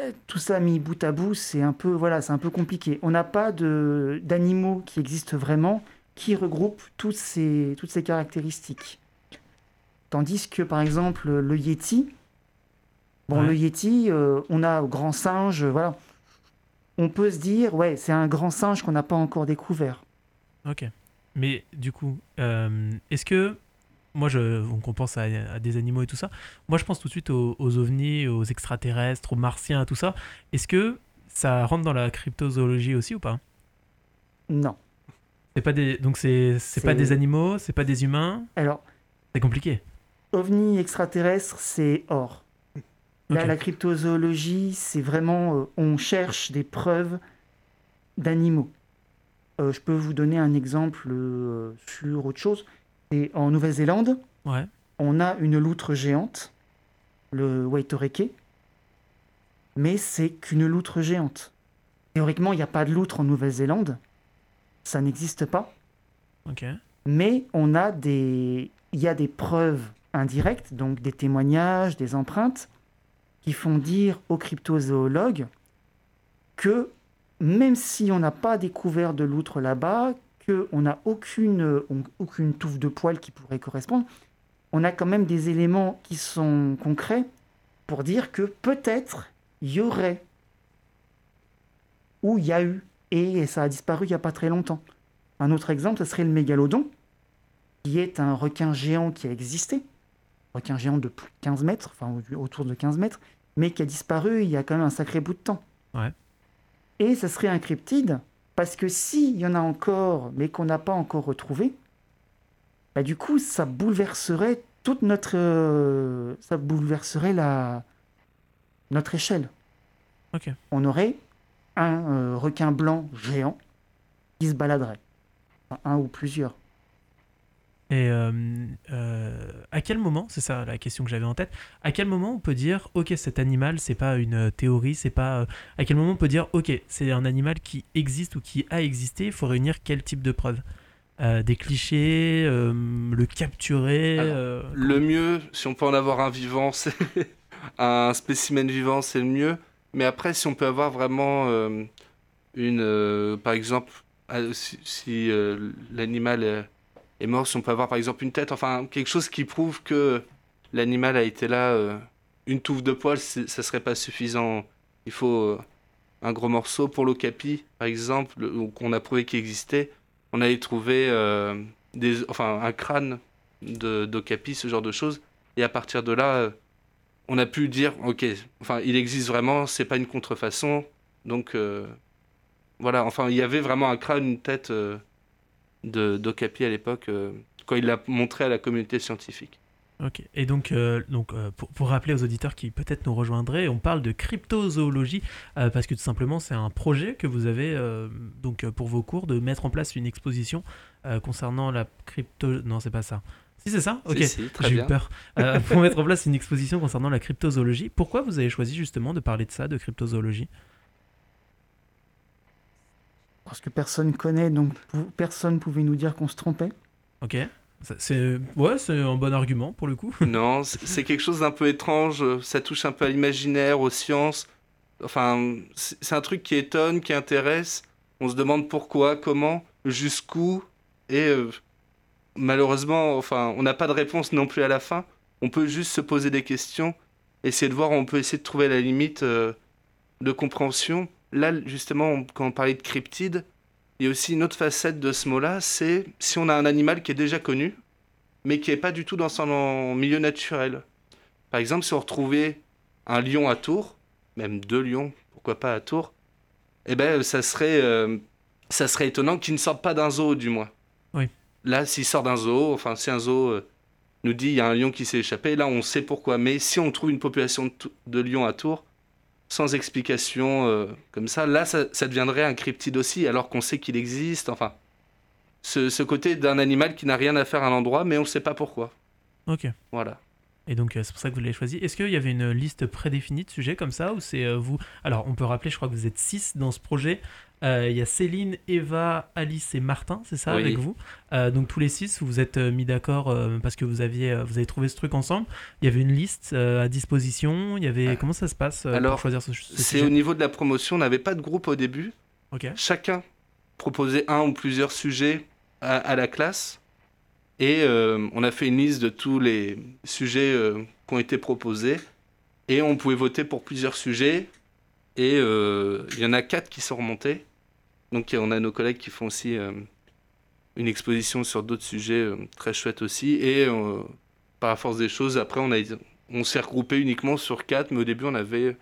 Euh, Tout ça mis bout à bout, c'est un peu voilà, c'est un peu compliqué. On n'a pas d'animaux qui existent vraiment qui regroupent toutes ces toutes ces caractéristiques. Tandis que par exemple le yeti, bon Ouais. le yeti, euh, on a grand singe, voilà. On peut se dire ouais, c'est un grand singe qu'on n'a pas encore découvert. Ok. Mais du coup, euh, est-ce que. Moi, je, on pense à, à des animaux et tout ça. Moi, je pense tout de suite aux, aux ovnis, aux extraterrestres, aux martiens, à tout ça. Est-ce que ça rentre dans la cryptozoologie aussi ou pas? Non. C'est pas des, donc c'est c'est pas C'est- des animaux, c'est pas des humains? Alors C'est compliqué. Ovni extraterrestre, c'est or. Ok. la cryptozoologie, c'est vraiment, euh, on cherche des preuves d'animaux. Euh, je peux vous donner un exemple euh, sur autre chose. Et en Nouvelle-Zélande, Ouais. on a une loutre géante, le Waitoreke, mais c'est qu'une loutre géante. Théoriquement, il n'y a pas de loutre en Nouvelle-Zélande, ça n'existe pas. Mais on a des, il y a des preuves indirectes, donc des témoignages, des empreintes, qui font dire aux cryptozoologues que même si on n'a pas découvert de loutre là-bas, qu'on n'a aucune, touffe de poils qui pourrait correspondre, on a quand même des éléments qui sont concrets pour dire que peut-être il y aurait, ou il y a eu, et ça a disparu il n'y a pas très longtemps. Un autre exemple, ce serait le mégalodon, qui est un requin géant qui a existé, requin géant de plus de 15 mètres, enfin autour de 15 mètres, mais qui a disparu il y a quand même un sacré bout de temps. Ouais. Et ça serait un cryptide, parce que s'il y en a encore, mais qu'on n'a pas encore retrouvé, bah du coup, ça bouleverserait toute notre... euh, ça bouleverserait la, notre échelle. On aurait un euh, requin blanc géant qui se baladerait. Enfin, un ou plusieurs. Et euh, euh, à quel moment, c'est ça la question que j'avais en tête, à quel moment on peut dire, ok, cet animal, c'est pas une euh, théorie, c'est pas. à quel moment on peut dire, ok, c'est un animal qui existe ou qui a existé, il faut réunir quel type de preuves? Euh, Des clichés, euh, le capturer. Alors, euh, Le mieux, si on peut en avoir un vivant, c'est un spécimen vivant, c'est le mieux. Mais après, si on peut avoir vraiment une, par exemple, euh, si, si, l'animal est mort, si on peut avoir par exemple une tête, enfin quelque chose qui prouve que l'animal a été là, euh, une touffe de poils, ça serait pas suffisant. Il faut euh, un gros morceau pour l'ocapi, par exemple, le- qu'on a prouvé qu'il existait. On avait trouvé euh, des, enfin un crâne d'ocapi, ce genre de choses. Et à partir de là, euh, on a pu dire, ok, enfin, il existe vraiment, c'est pas une contrefaçon. Donc, voilà, enfin, il y avait vraiment un crâne, une tête d'ocapi à l'époque, euh, quand il l'a montré à la communauté scientifique. Ok. Et donc, euh, donc euh, pour, pour rappeler aux auditeurs qui peut-être nous rejoindraient, on parle de cryptozoologie euh, parce que tout simplement c'est un projet que vous avez donc pour vos cours de mettre en place une exposition concernant la crypto. Non, c'est pas ça. Si c'est ça? Ok. Si, si, très J'ai eu peur. Pour mettre en place une exposition concernant la cryptozoologie. Pourquoi vous avez choisi justement de parler de ça, de cryptozoologie? Parce que personne connaît, donc personne pouvait nous dire qu'on se trompait. Ok. C'est ouais, c'est un bon argument pour le coup. Non, c'est quelque chose d'un peu étrange. Ça touche un peu à l'imaginaire, aux sciences. Enfin, c'est c'est un truc qui étonne, qui intéresse. On se demande pourquoi, comment, jusqu'où. Et euh, malheureusement, enfin, on n'a pas de réponse non plus à la fin. On peut juste se poser des questions, essayer de voir, on peut essayer de trouver la limite euh, de compréhension. Là, justement, quand on parlait de cryptide, il y a aussi une autre facette de ce mot-là, c'est si on a un animal qui est déjà connu, mais qui n'est pas du tout dans son milieu naturel. Par exemple, si on retrouvait un lion à Tours, même deux lions, pourquoi pas à Tours, eh ben, ça serait, euh, ça serait étonnant qu'il ne sorte pas d'un zoo, du moins. Oui. Là, s'il sort d'un zoo, enfin, si un zoo euh, nous dit il y a un lion qui s'est échappé, là, on sait pourquoi. Mais si on trouve une population de, de lions à Tours, sans explication euh, comme ça, là, ça, ça deviendrait un cryptide aussi, alors qu'on sait qu'il existe. Enfin, ce, ce côté d'un animal qui n'a rien à faire à l'endroit, mais on ne sait pas pourquoi. Ok. Voilà. Et donc, euh, c'est pour ça que vous l'avez choisi. Est-ce qu'il y avait une liste prédéfinie de sujets comme ça ou c'est euh, vous Alors, on peut rappeler, je crois que vous êtes six dans ce projet. Euh, Il y a Céline, Eva, Alice et Martin, c'est ça, Oui. avec vous? Euh, Donc, tous les six, vous vous êtes mis d'accord euh, parce que vous, aviez, vous avez trouvé ce truc ensemble. Il y avait une liste à disposition. Il y avait... Ah. Comment ça se passe Alors, pour choisir ce, ce C'est au niveau de la promotion, on n'avait pas de groupe au début. Ok. Chacun proposait un ou plusieurs sujets à, à la classe. Et euh, on a fait une liste de tous les sujets euh, qui ont été proposés. Et on pouvait voter pour plusieurs sujets. Et euh, il y en a quatre qui sont remontés. Donc on a nos collègues qui font aussi une exposition sur d'autres sujets très chouettes aussi. Et par la force des choses, après on, a, on s'est regroupé uniquement sur quatre. Mais au début on avait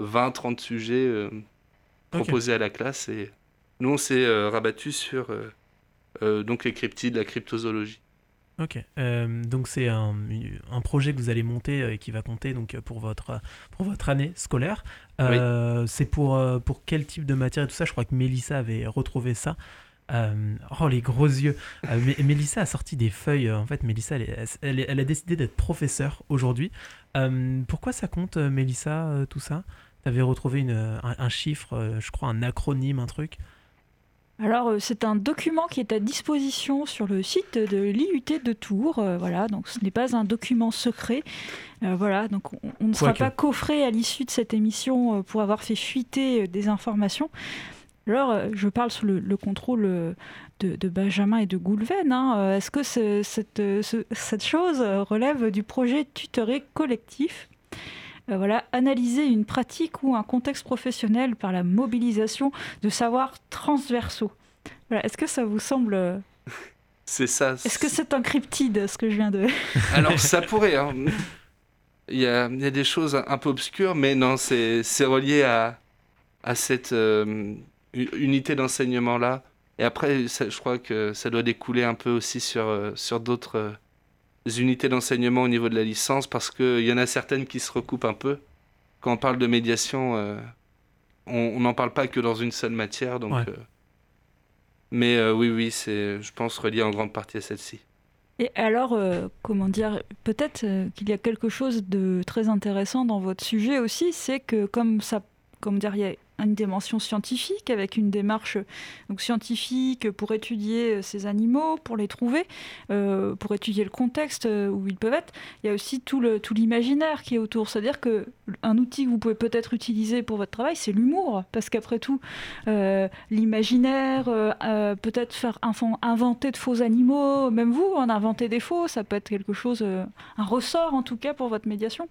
20-30 sujets proposés à la classe. Et nous on s'est rabattu sur donc les cryptides, la cryptozoologie. Ok, Euh, donc c'est un, un projet que vous allez monter euh, et qui va compter donc euh, pour votre pour votre année scolaire. Euh, C'est pour pour quel type de matière et tout ça? Je crois que Mélissa avait retrouvé ça. Euh, oh, les gros yeux. Mélissa a sorti des feuilles. En fait, Mélissa, elle, elle, a décidé d'être professeure aujourd'hui. pourquoi ça compte, Mélissa, tout ça? Tu avais retrouvé une, un, chiffre, je crois, un acronyme, un truc? Alors, c'est un document qui est à disposition sur le site de l'IUT de Tours. voilà, donc ce n'est pas un document secret. voilà, donc on, ne sera pas coffré à l'issue de cette émission pour avoir fait fuiter des informations. Alors, euh, je parle sous le, contrôle euh, de, Benjamin et de Goulven. Hein. Euh, est-ce que cette, chose relève du projet tutoré collectif? Voilà, analyser une pratique ou un contexte professionnel par la mobilisation de savoirs transversaux. Est-ce que ça vous semble C'est ça. Est-ce que c'est un cryptide, ce que je viens de... Alors, ça pourrait. Hein. Il, y a, des choses un peu obscures, mais non, c'est relié à, à cette unité d'enseignement là. Et après, je crois que ça doit découler un peu aussi sur, euh, sur d'autres euh, unités d'enseignement au niveau de la licence, parce qu'il y en a certaines qui se recoupent un peu. Quand on parle de médiation, euh, on n'en parle pas que dans une seule matière. Donc, mais oui, oui, c'est, je pense, relié en grande partie à celle-ci. Et alors, comment dire, peut-être qu'il y a quelque chose de très intéressant dans votre sujet aussi, c'est que comme ça, comme dire, il y a une dimension scientifique, avec une démarche donc, scientifique pour étudier euh, ces animaux, pour les trouver, euh, pour étudier le contexte euh, où ils peuvent être. Il y a aussi tout l'imaginaire tout qui est autour. C'est-à-dire qu'un outil que vous pouvez peut-être utiliser pour votre travail, c'est l'humour. Parce qu'après tout, l'imaginaire, peut-être faire inventer de faux animaux, même vous, en inventer des faux, ça peut être quelque chose, un ressort en tout cas pour votre médiation.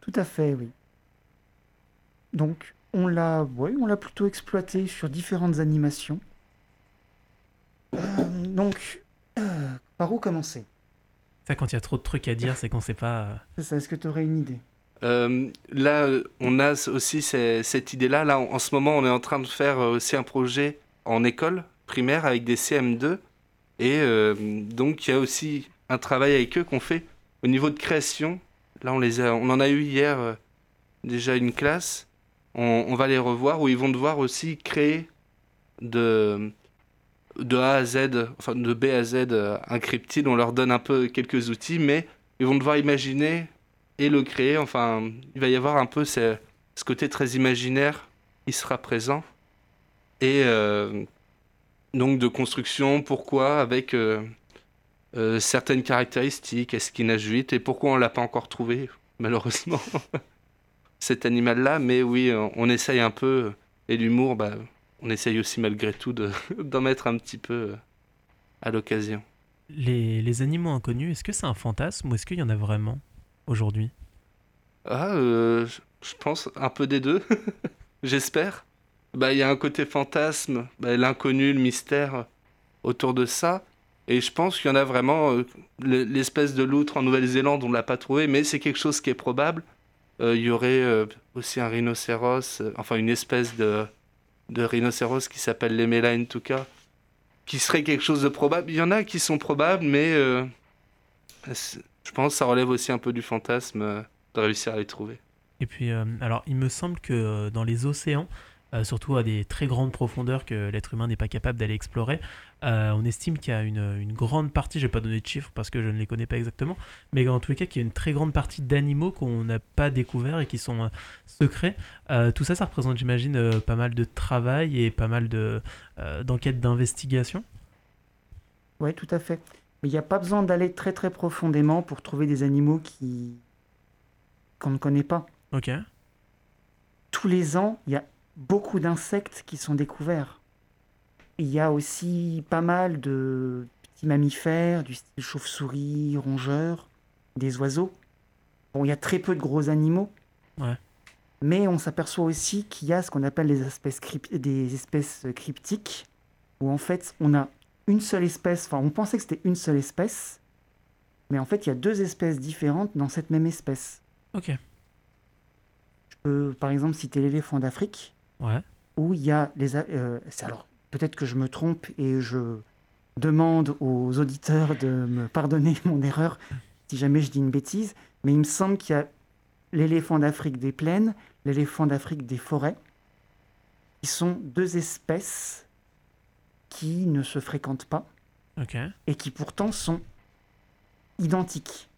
Tout à fait, oui. Donc, on l'a on l'a plutôt exploité sur différentes animations. Euh, donc, euh, par où commencer? Ça, quand il y a trop de trucs à dire, c'est qu'on sait pas. Euh, c'est ça, est-ce que tu aurais une idée? Là, on a aussi cette idée-là. Là, en, ce moment, on est en train de faire aussi un projet en école primaire avec des CM2. Et donc, il y a aussi un travail avec eux qu'on fait au niveau de création. Là, on, les on en a eu hier déjà une classe on, va les revoir où ils vont devoir aussi créer de, de A à Z, enfin de B à Z euh, un cryptide. On leur donne un peu quelques outils, mais ils vont devoir imaginer et le créer. Enfin, il va y avoir un peu ce, ce côté très imaginaire qui sera présent. Et euh, donc de construction, pourquoi avec euh, certaines caractéristiques, est-ce qu'il nage vite et pourquoi on l'a pas encore trouvé, malheureusement. cet animal-là, mais oui, on, essaye un peu, et l'humour, bah, on essaye aussi malgré tout d'en mettre un petit peu à l'occasion. Les, animaux inconnus, est-ce que c'est un fantasme ou est-ce qu'il y en a vraiment aujourd'hui? Ah, euh, je pense un peu des deux, j'espère. Bah, il y a un côté fantasme, bah, l'inconnu, le mystère autour de ça. Et je pense qu'il y en a vraiment. Euh, l'espèce de loutre en Nouvelle-Zélande, on ne l'a pas trouvé, mais c'est quelque chose qui est probable. Euh, il y aurait euh, aussi un rhinocéros, euh, enfin une espèce de, de rhinocéros qui s'appelle l'Emela Tuka, qui serait quelque chose de probable. Il y en a qui sont probables, mais je pense que ça relève aussi un peu du fantasme de réussir à les trouver. Et puis, alors, il me semble que dans les océans, euh, surtout à des très grandes profondeurs que l'être humain n'est pas capable d'aller explorer. Euh, on estime qu'il y a une, grande partie, je ne vais pas donner de chiffres parce que je ne les connais pas exactement, mais en tous les cas qu'il y a une très grande partie d'animaux qu'on n'a pas découverts et qui sont euh, secrets. tout ça, ça représente, j'imagine, pas mal de travail et pas mal d'enquêtes d'investigation. Oui, tout à fait. Mais il n'y a pas besoin d'aller très très profondément pour trouver des animaux qui qu'on ne connaît pas. Ok. Tous les ans, il y a beaucoup d'insectes qui sont découverts. Il y a aussi pas mal de petits mammifères, du style chauve-souris, rongeurs, des oiseaux. Bon, il y a très peu de gros animaux. Mais on s'aperçoit aussi qu'il y a ce qu'on appelle des espèces, des espèces cryptiques, où en fait on a une seule espèce, enfin on pensait que c'était une seule espèce, mais en fait il y a deux espèces différentes dans cette même espèce. Ok. Je peux par exemple citer l'éléphant d'Afrique, où il y a les. Euh, alors, peut-être que je me trompe et je demande aux auditeurs de me pardonner mon erreur si jamais je dis une bêtise, mais il me semble qu'il y a l'éléphant d'Afrique des plaines, l'éléphant d'Afrique des forêts, qui sont deux espèces qui ne se fréquentent pas et qui pourtant sont identiques.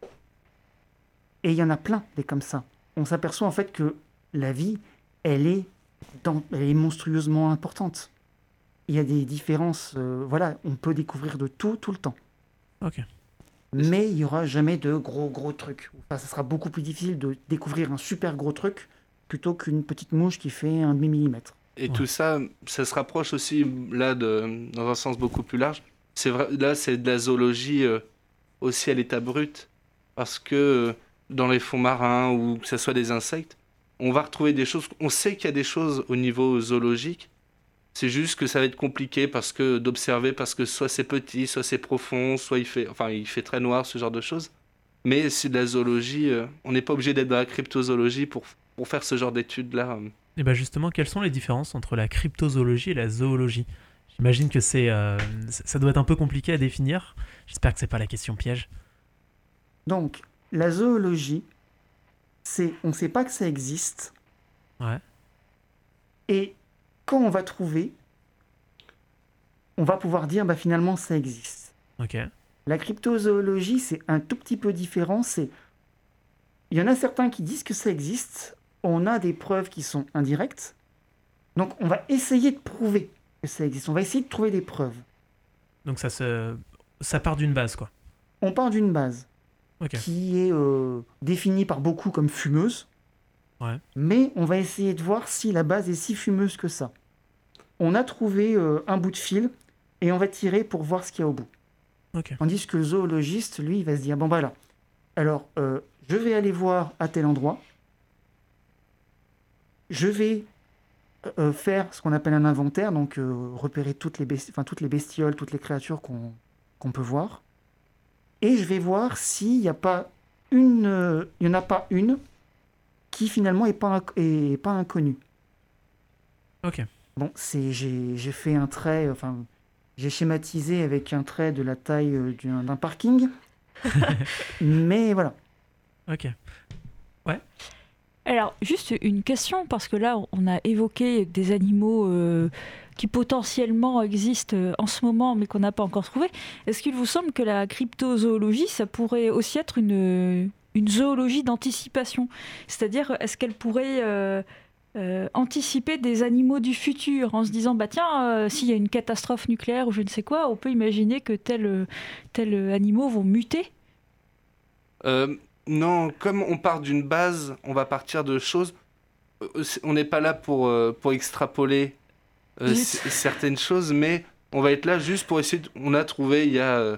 Et il y en a plein des comme ça. On s'aperçoit en fait que la vie, elle est, dans- elle est monstrueusement importante. Il y a des différences, euh, voilà, on peut découvrir de tout, tout le temps. Ok. Mais il n'y aura jamais de gros, gros trucs. Enfin, ça sera beaucoup plus difficile de découvrir un super gros truc plutôt qu'une petite mouche qui fait un demi-millimètre. Et Ouais. tout ça, ça se rapproche aussi, là, de, dans un sens beaucoup plus large. C'est vrai, là, c'est de la zoologie euh, aussi à l'état brut. Parce que euh, dans les fonds marins ou que ce soit des insectes, on va retrouver des choses. On sait qu'il y a des choses au niveau zoologique. C'est juste que ça va être compliqué parce que d'observer, parce que soit c'est petit, soit c'est profond, soit il fait, enfin, il fait très noir, ce genre de choses. Mais c'est de la zoologie. euh, on n'est pas obligé d'être dans la cryptozoologie pour, pour faire ce genre d'études-là. Et bien justement, quelles sont les différences entre la cryptozoologie et la zoologie? J'imagine que c'est, euh, ça ça doit être un peu compliqué à définir. J'espère que c'est pas la question piège. Donc, la zoologie, c'est on ne sait pas que ça existe. Ouais. Et quand on va trouver, on va pouvoir dire bah finalement ça existe. Ok. La cryptozoologie, c'est un tout petit peu différent. C'est il y en a certains qui disent que ça existe. On a des preuves qui sont indirectes. Donc on va essayer de prouver que ça existe. On va essayer de trouver des preuves. Donc ça se, ça part d'une base quoi. On part d'une base Qui est euh, définie par beaucoup comme fumeuse. Ouais. Mais on va essayer de voir si la base est si fumeuse que ça. On a trouvé euh, un bout de fil et on va tirer pour voir ce qu'il y a au bout. Ok. Tandis que le zoologiste, lui, il va se dire, bon voilà, alors euh, je vais aller voir à tel endroit, je vais euh, faire ce qu'on appelle un inventaire, donc repérer toutes les, toutes bestioles, toutes les créatures qu'on qu'on peut voir, et je vais voir s'il n'y a pas une, euh, il y en a pas une qui finalement est pas, est pas inconnue. Ok. Bon, c'est j'ai j'ai fait un trait, enfin, j'ai schématisé avec un trait de la taille euh, d'un d'un parking. Mais voilà. Ok. Alors, juste une question, parce que là, on a évoqué des animaux euh, qui potentiellement existent euh, en ce moment, mais qu'on n'a pas encore trouvé. Est-ce qu'il vous semble que la cryptozoologie, ça pourrait aussi être une, une zoologie d'anticipation? C'est-à-dire, est-ce qu'elle pourrait euh, euh, anticiper des animaux du futur en se disant, bah tiens, euh, s'il y a une catastrophe nucléaire ou je ne sais quoi, on peut imaginer que tels tels animaux vont muter? Euh, non, comme on part d'une base, on va partir de choses. euh, On n'est pas là pour, euh, pour extrapoler euh, certaines choses, mais on va être là juste pour essayer. de- On a trouvé, il y a euh,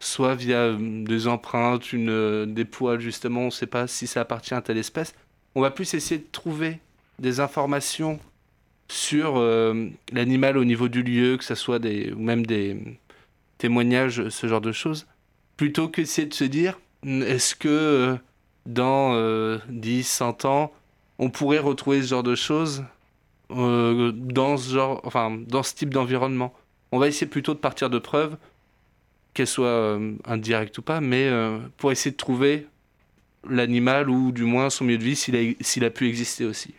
soit via des empreintes, une, des poils, justement, on ne sait pas si ça appartient à telle espèce. On va plus essayer de trouver des informations sur euh, l'animal au niveau du lieu, que ce soit des, ou même des témoignages, ce genre de choses, plutôt que d'essayer de se dire est-ce que euh, dans euh, 10, 100 ans, on pourrait retrouver ce genre de choses euh, dans ce genre, enfin, dans ce type d'environnement? On va essayer plutôt de partir de preuves, qu'elles soient euh, indirectes ou pas, mais pour essayer de trouver l'animal ou du moins son milieu de vie s'il a, s'il a pu exister aussi.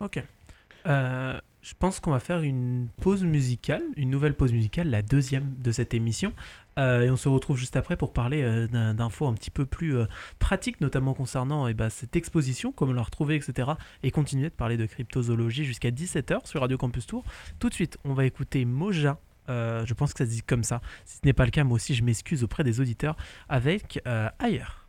Ok. Je pense qu'on va faire une pause musicale, une nouvelle pause musicale, la deuxième de cette émission. Euh, et on se retrouve juste après pour parler euh, d'infos un petit peu plus euh, pratiques, notamment concernant eh ben, cette exposition, comment la retrouver, etc. Et continuer de parler de cryptozoologie jusqu'à 17h sur Radio Campus Tour. Tout de suite, on va écouter Moja. je pense que ça se dit comme ça. Si ce n'est pas le cas, moi aussi, je m'excuse auprès des auditeurs avec Ailleurs.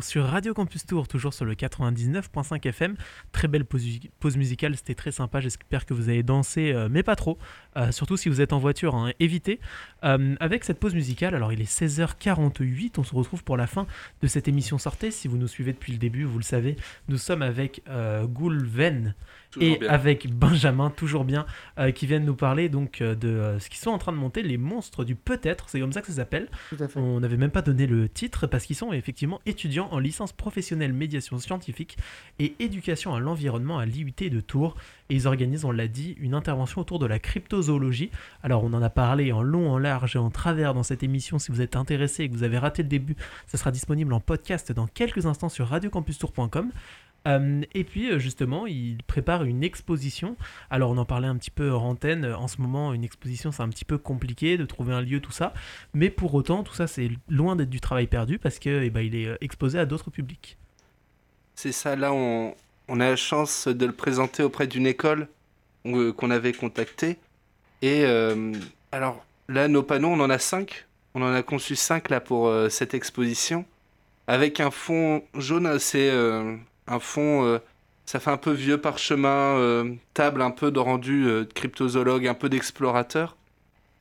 Sur Radio Campus Tour, toujours sur le 99.5 FM. Très belle pause, musicale, c'était très sympa. J'espère que vous avez dansé, euh, mais pas trop. Euh, surtout si vous êtes en voiture, hein, évitez. Euh, avec cette pause musicale, alors il est 16h48, on se retrouve pour la fin de cette émission Sortez. Si vous nous suivez depuis le début, vous le savez, nous sommes avec Goulven Toujours et bien. avec Benjamin, toujours bien, euh, qui viennent nous parler donc euh, de euh, ce qu'ils sont en train de monter, les monstres du peut-être, c'est comme ça que ça s'appelle. On n'avait même pas donné le titre parce qu'ils sont effectivement étudiants en licence professionnelle médiation scientifique et éducation à l'environnement à l'IUT de Tours. Et ils organisent, on l'a dit, une intervention autour de la cryptozoologie. Alors on en a parlé en long, en large et en travers dans cette émission. Si vous êtes intéressé et que vous avez raté le début, ça sera disponible en podcast dans quelques instants sur radiocampustour.com. Euh, et puis euh, justement, il prépare une exposition. Alors on en parlait un petit peu hors antenne. En ce moment, une exposition, c'est un petit peu compliqué de trouver un lieu, tout ça. Mais pour autant, tout ça, c'est loin d'être du travail perdu parce que eh ben, il est euh, exposé à d'autres publics. C'est ça, là, on, a la chance de le présenter auprès d'une école qu'on avait contactée. Et alors, là, nos panneaux, on en a cinq. On en a conçu cinq, là, pour cette exposition. Avec un fond jaune, c'est un fond... euh, ça fait un peu vieux parchemin, euh, table un peu de rendu euh, cryptozoologue, un peu d'explorateur,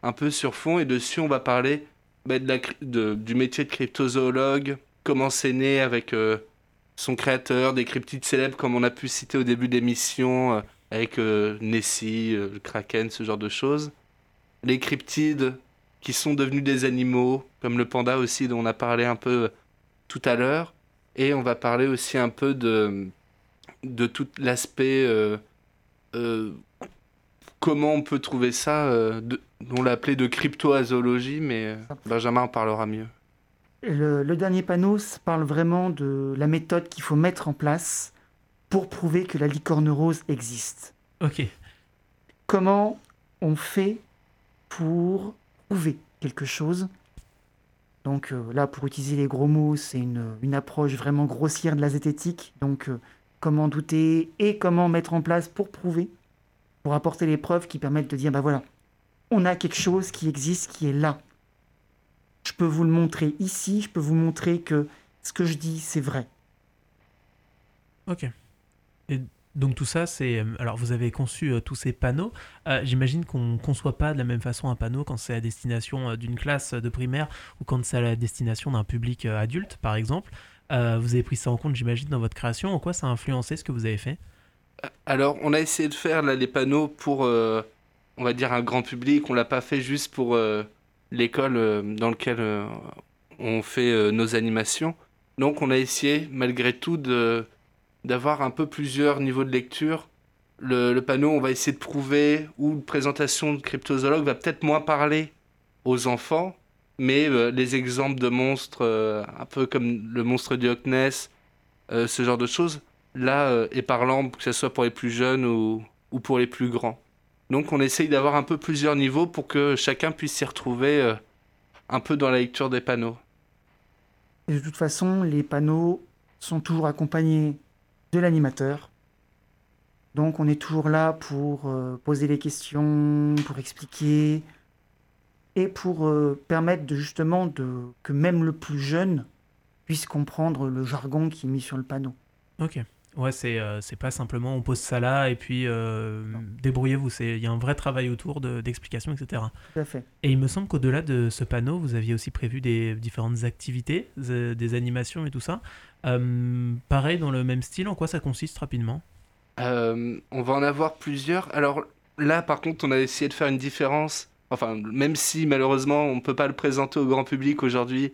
un peu sur fond. Et dessus, on va parler bah, de la de- du métier de cryptozoologue, comment c'est né avec... son créateur, des cryptides célèbres comme on a pu citer au début de l'émission, avec Nessie, le Kraken, ce genre de choses. Les cryptides qui sont devenus des animaux, comme le panda aussi dont on a parlé un peu tout à l'heure. Et on va parler aussi un peu de, de tout l'aspect... euh, euh, comment on peut trouver ça euh, de- On l'a appelé de cryptozoologie, mais Benjamin en parlera mieux. Le, le dernier panneau ça parle vraiment de la méthode qu'il faut mettre en place pour prouver que la licorne rose existe. Ok. Comment on fait pour prouver quelque chose Donc euh, là, pour utiliser les gros mots, c'est une, approche vraiment grossière de la zététique. Donc euh, comment douter et comment mettre en place pour prouver, pour apporter les preuves qui permettent de dire, bah voilà, on a quelque chose qui existe, qui est là. Je peux vous le montrer ici, je peux vous montrer que ce que je dis, c'est vrai. Ok. Et donc tout ça, c'est... euh, Alors vous avez conçu euh, tous ces panneaux. Euh, J'imagine qu'on ne conçoit pas de la même façon un panneau quand c'est à destination d'une classe de primaire ou quand c'est à la destination d'un public adulte, par exemple. Vous avez pris ça en compte, j'imagine, dans votre création. En quoi ça a influencé ce que vous avez fait? Alors, on a essayé de faire les panneaux pour, on va dire, un grand public. On l'a pas fait juste pour l'école dans laquelle on fait nos animations. Donc, on a essayé, malgré tout, de d'avoir un peu plusieurs niveaux de lecture. Le, panneau, on va essayer de prouver, ou une présentation de cryptozoologue va peut-être moins parler aux enfants, mais euh, les exemples de monstres, euh, un peu comme le monstre du Loch Ness, euh, ce genre de choses, là est parlant, que ce soit pour les plus jeunes ou, ou pour les plus grands. Donc on essaye d'avoir un peu plusieurs niveaux pour que chacun puisse s'y retrouver un peu dans la lecture des panneaux. De toute façon, les panneaux sont toujours accompagnés de l'animateur. Donc on est toujours là pour euh, poser les questions, pour expliquer. et pour euh, permettre de, justement de, que même le plus jeune puisse comprendre le jargon qui est mis sur le panneau. Ouais, c'est euh, c'est pas simplement on pose ça là et puis euh, débrouillez-vous. C'est- Il y a un vrai travail autour de- d'explications, etc. Tout à fait. Et il me semble qu'au-delà de ce panneau, vous aviez aussi prévu des différentes activités, euh, des animations et tout ça. Euh, pareil, dans le même style, en quoi ça consiste rapidement? Euh, on va en avoir plusieurs. Alors là, par contre, on a essayé de faire une différence. Enfin, même si malheureusement, on ne peut pas le présenter au grand public aujourd'hui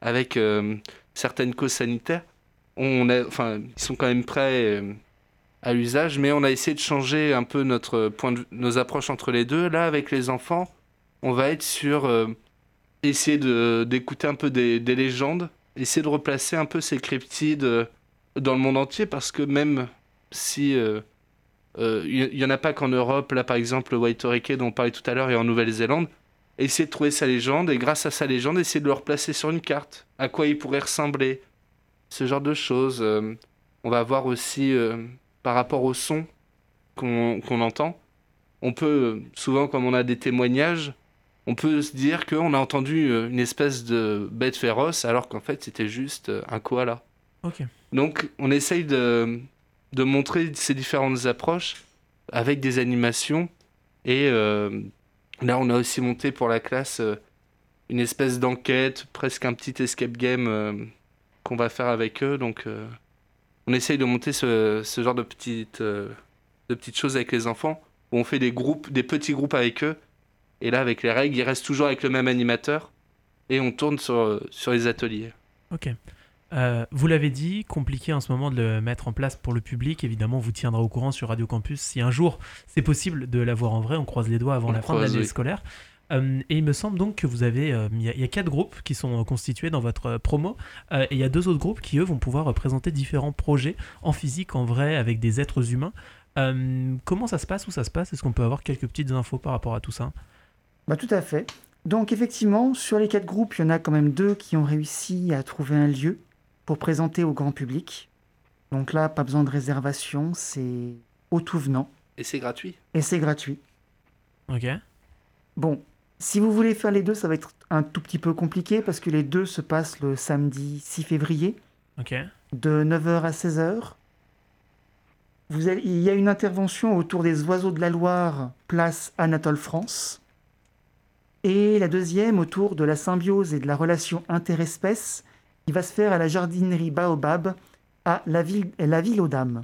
avec euh, certaines causes sanitaires, on a, enfin, ils sont quand même prêts euh, à l'usage, mais on a essayé de changer un peu notre point de, nos approches entre les deux. Là, avec les enfants, on va être sur euh, essayer d'écouter un peu des, des légendes, essayer de replacer un peu ces cryptides euh, dans le monde entier, parce que même si il y, en a pas qu'en Europe, là par exemple le Waitoreke dont on parlait tout à l'heure et en Nouvelle-Zélande, essayer de trouver sa légende et grâce à sa légende essayer de le replacer sur une carte, à quoi il pourrait ressembler, ce genre de choses. Euh, on va voir aussi euh, par rapport au son qu'on qu'on entend, on peut euh, souvent comme on a des témoignages, on peut se dire qu'on a entendu une espèce de bête féroce alors qu'en fait c'était juste un koala. Donc, on essaye de, de montrer ces différentes approches avec des animations. Et euh, là, on a aussi monté pour la classe une espèce d'enquête, presque un petit escape game qu'on va faire avec eux. Donc, euh, on essaye de monter ce, ce genre de petites, euh, de petites choses avec les enfants, où on fait des groupes, des petits groupes avec eux. Et là, avec les règles, ils restent toujours avec le même animateur. Et on tourne sur, sur les ateliers. Ok. Euh, vous l'avez dit, compliqué en ce moment de le mettre en place pour le public. Évidemment, on vous tiendra au courant sur Radio Campus si un jour c'est possible de l'avoir en vrai. On croise les doigts avant On la fin de l'année oui. scolaire. Euh, et il me semble donc que vous avez, euh, il y, y a quatre groupes qui sont euh, constitués dans votre promo, Euh, et il y a deux autres groupes qui eux vont pouvoir présenter différents projets en physique, en vrai, avec des êtres humains. Euh, comment ça se passe Où ça se passe? Est-ce qu'on peut avoir quelques petites infos par rapport à tout ça? Bah, tout à fait. Donc effectivement, sur les quatre groupes, il y en a quand même deux qui ont réussi à trouver un lieu pour présenter au grand public. Donc là, pas besoin de réservation, c'est au tout venant Et c'est gratuit? et c'est gratuit. Ok. Bon, si vous voulez faire les deux, ça va être un tout petit peu compliqué parce que les deux se passent le samedi 6 février Ok. de 9h à 16h. Vous allez- il y a une intervention autour des oiseaux de la Loire, place Anatole France. Et la deuxième autour de la symbiose et de la relation interespèce qui va se faire à la jardinerie Baobab à la ville, la ville aux dames.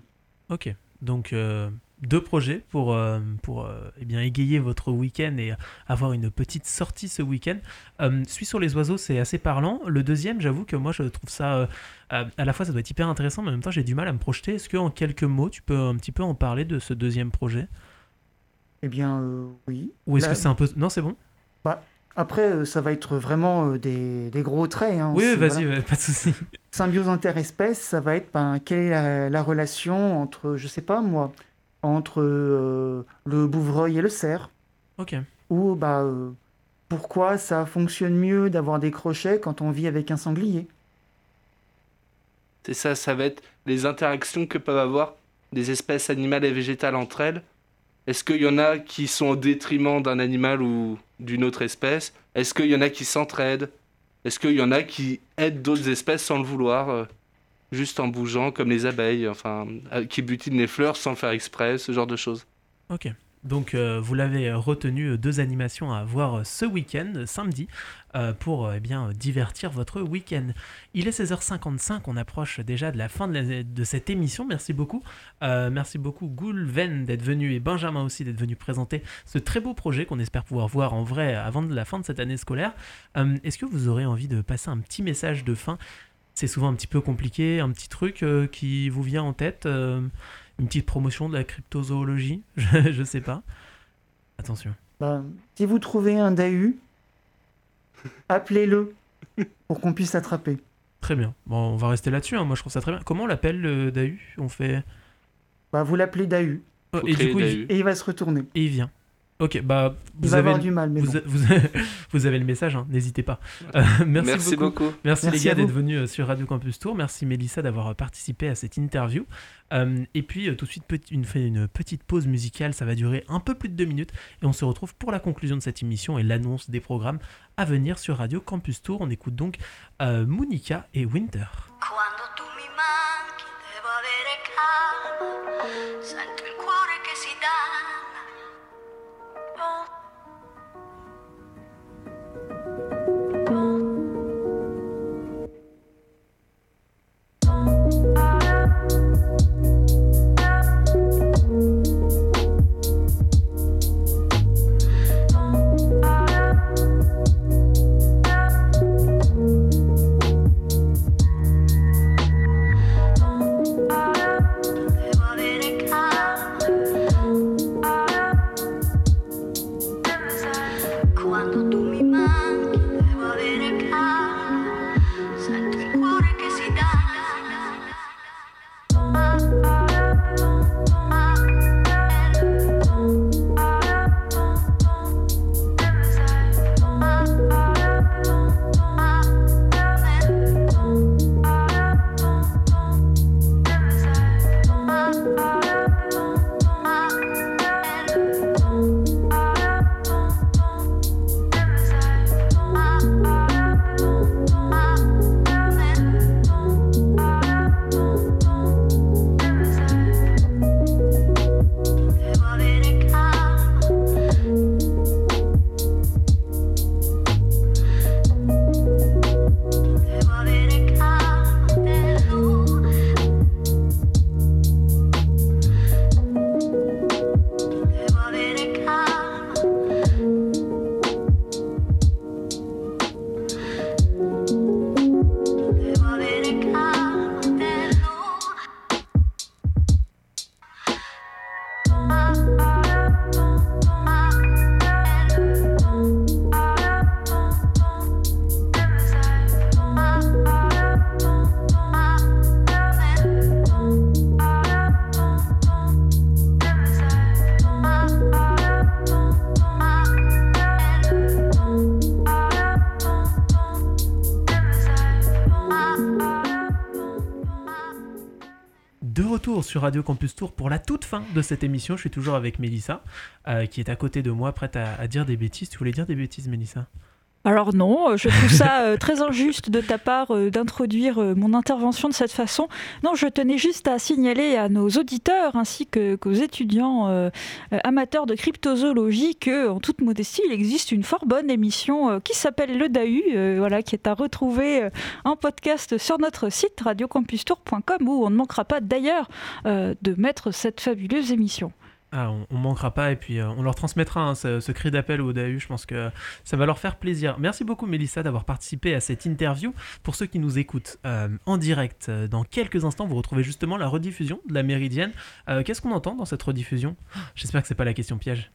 Ok, donc euh, deux projets pour, euh, pour euh, eh bien, égayer votre week-end et avoir une petite sortie ce week-end. Euh, celui sur les oiseaux, c'est assez parlant. Le deuxième, j'avoue que moi, je trouve ça... euh, euh, à la fois, ça doit être hyper intéressant, mais en même temps, j'ai du mal à me projeter. Est-ce qu'en quelques mots, tu peux un petit peu en parler de ce deuxième projet? Eh bien, oui. Ou est-ce Là- que c'est un peu... Non, c'est bon? Après, euh, ça va être vraiment des, des gros traits. hein. Oui, vas-y, voilà. pas de souci. Symbiose interespèce, ça va être ben, quelle est la, la relation entre, je sais pas moi, entre euh, le bouvreuil et le cerf Ok, Ou bah, euh, pourquoi ça fonctionne mieux d'avoir des crochets quand on vit avec un sanglier? C'est ça, ça va être les interactions que peuvent avoir des espèces animales et végétales entre elles. Est-ce qu'il y en a qui sont au détriment d'un animal ou d'une autre espèce? Est-ce qu'il y en a qui s'entraident? Est-ce qu'il y en a qui aident d'autres espèces sans le vouloir? euh, Juste en bougeant comme les abeilles, enfin, euh, qui butinent les fleurs sans faire exprès, ce genre de choses. ok. Donc euh, vous l'avez euh, retenu, deux animations à voir ce week-end, samedi, pour eh bien, divertir votre week-end. Il est 16h55, on approche déjà de la fin de, cette émission. Merci beaucoup. Merci beaucoup Goulven d'être venu et Benjamin aussi d'être venu présenter ce très beau projet qu'on espère pouvoir voir en vrai avant la fin de cette année scolaire. Est-ce que vous aurez envie de passer un petit message de fin C'est souvent un petit peu compliqué, un petit truc euh, qui vous vient en tête euh, une petite promotion de la cryptozoologie? Je, je sais pas. Attention. Ben, Si vous trouvez un Dahu, appelez-le pour qu'on puisse l'attraper. Très bien. Bon, on va rester là-dessus. hein. Moi, je trouve ça très bien. Comment on l'appelle le Dahu On fait. Bah, vous l'appelez Dahu Oh, et du coup, il... Et il va se retourner. et il vient. Ok, bah vous avez, avoir du mal, mais vous, bon. vous, vous avez le message, hein, n'hésitez pas. Euh, merci, Merci beaucoup. beaucoup. Merci, Merci les gars d'être venus euh, sur Radio Campus Tour. Merci Mélissa d'avoir euh, participé à cette interview. Euh, et puis tout de suite, une petite pause musicale. Ça va durer un peu plus de deux minutes. Et on se retrouve pour la conclusion de cette émission et l'annonce des programmes à venir sur Radio Campus Tour. On écoute donc euh, Monica et Winter. Quando sur Radio Campus Tour pour la toute fin de cette émission. Je suis toujours avec Mélissa, euh, qui est à côté de moi, prête à, à dire des bêtises. Tu voulais dire des bêtises, Mélissa? Alors non, euh, je trouve ça euh, très injuste de ta part euh, d'introduire mon intervention de cette façon. Non, je tenais juste à signaler à nos auditeurs ainsi qu'aux étudiants amateurs de cryptozoologie que, en toute modestie, il existe une fort bonne émission qui s'appelle Le DAU, voilà, qui est à retrouver en podcast sur notre site radiocampustour.com où on ne manquera pas d'ailleurs de mettre cette fabuleuse émission. Ah, on, on manquera pas et puis euh, on leur transmettra hein, ce, cri d'appel au DAU. Je pense que ça va leur faire plaisir. Merci beaucoup, Mélissa, d'avoir participé à cette interview. Pour ceux qui nous écoutent euh, en direct, euh, dans quelques instants, vous retrouvez justement la rediffusion de la Méridienne. Qu'est-ce qu'on entend dans cette rediffusion? J'espère que c'est pas la question piège.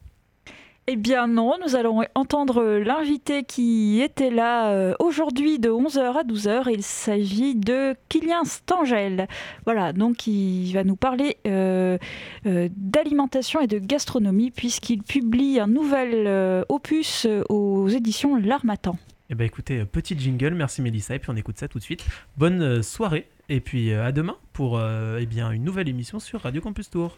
Eh bien non, nous allons entendre l'invité qui était là euh, aujourd'hui de 11h à 12h. Il s'agit de Kylian Stangel. Voilà, donc il va nous parler euh, euh, d'alimentation et de gastronomie puisqu'il publie un nouvel opus aux éditions L'Armatan. Eh ben écoutez, petit jingle, merci Mélissa, et puis on écoute ça tout de suite. Bonne soirée, et puis à demain pour eh bien, une nouvelle émission sur Radio Campus Tour.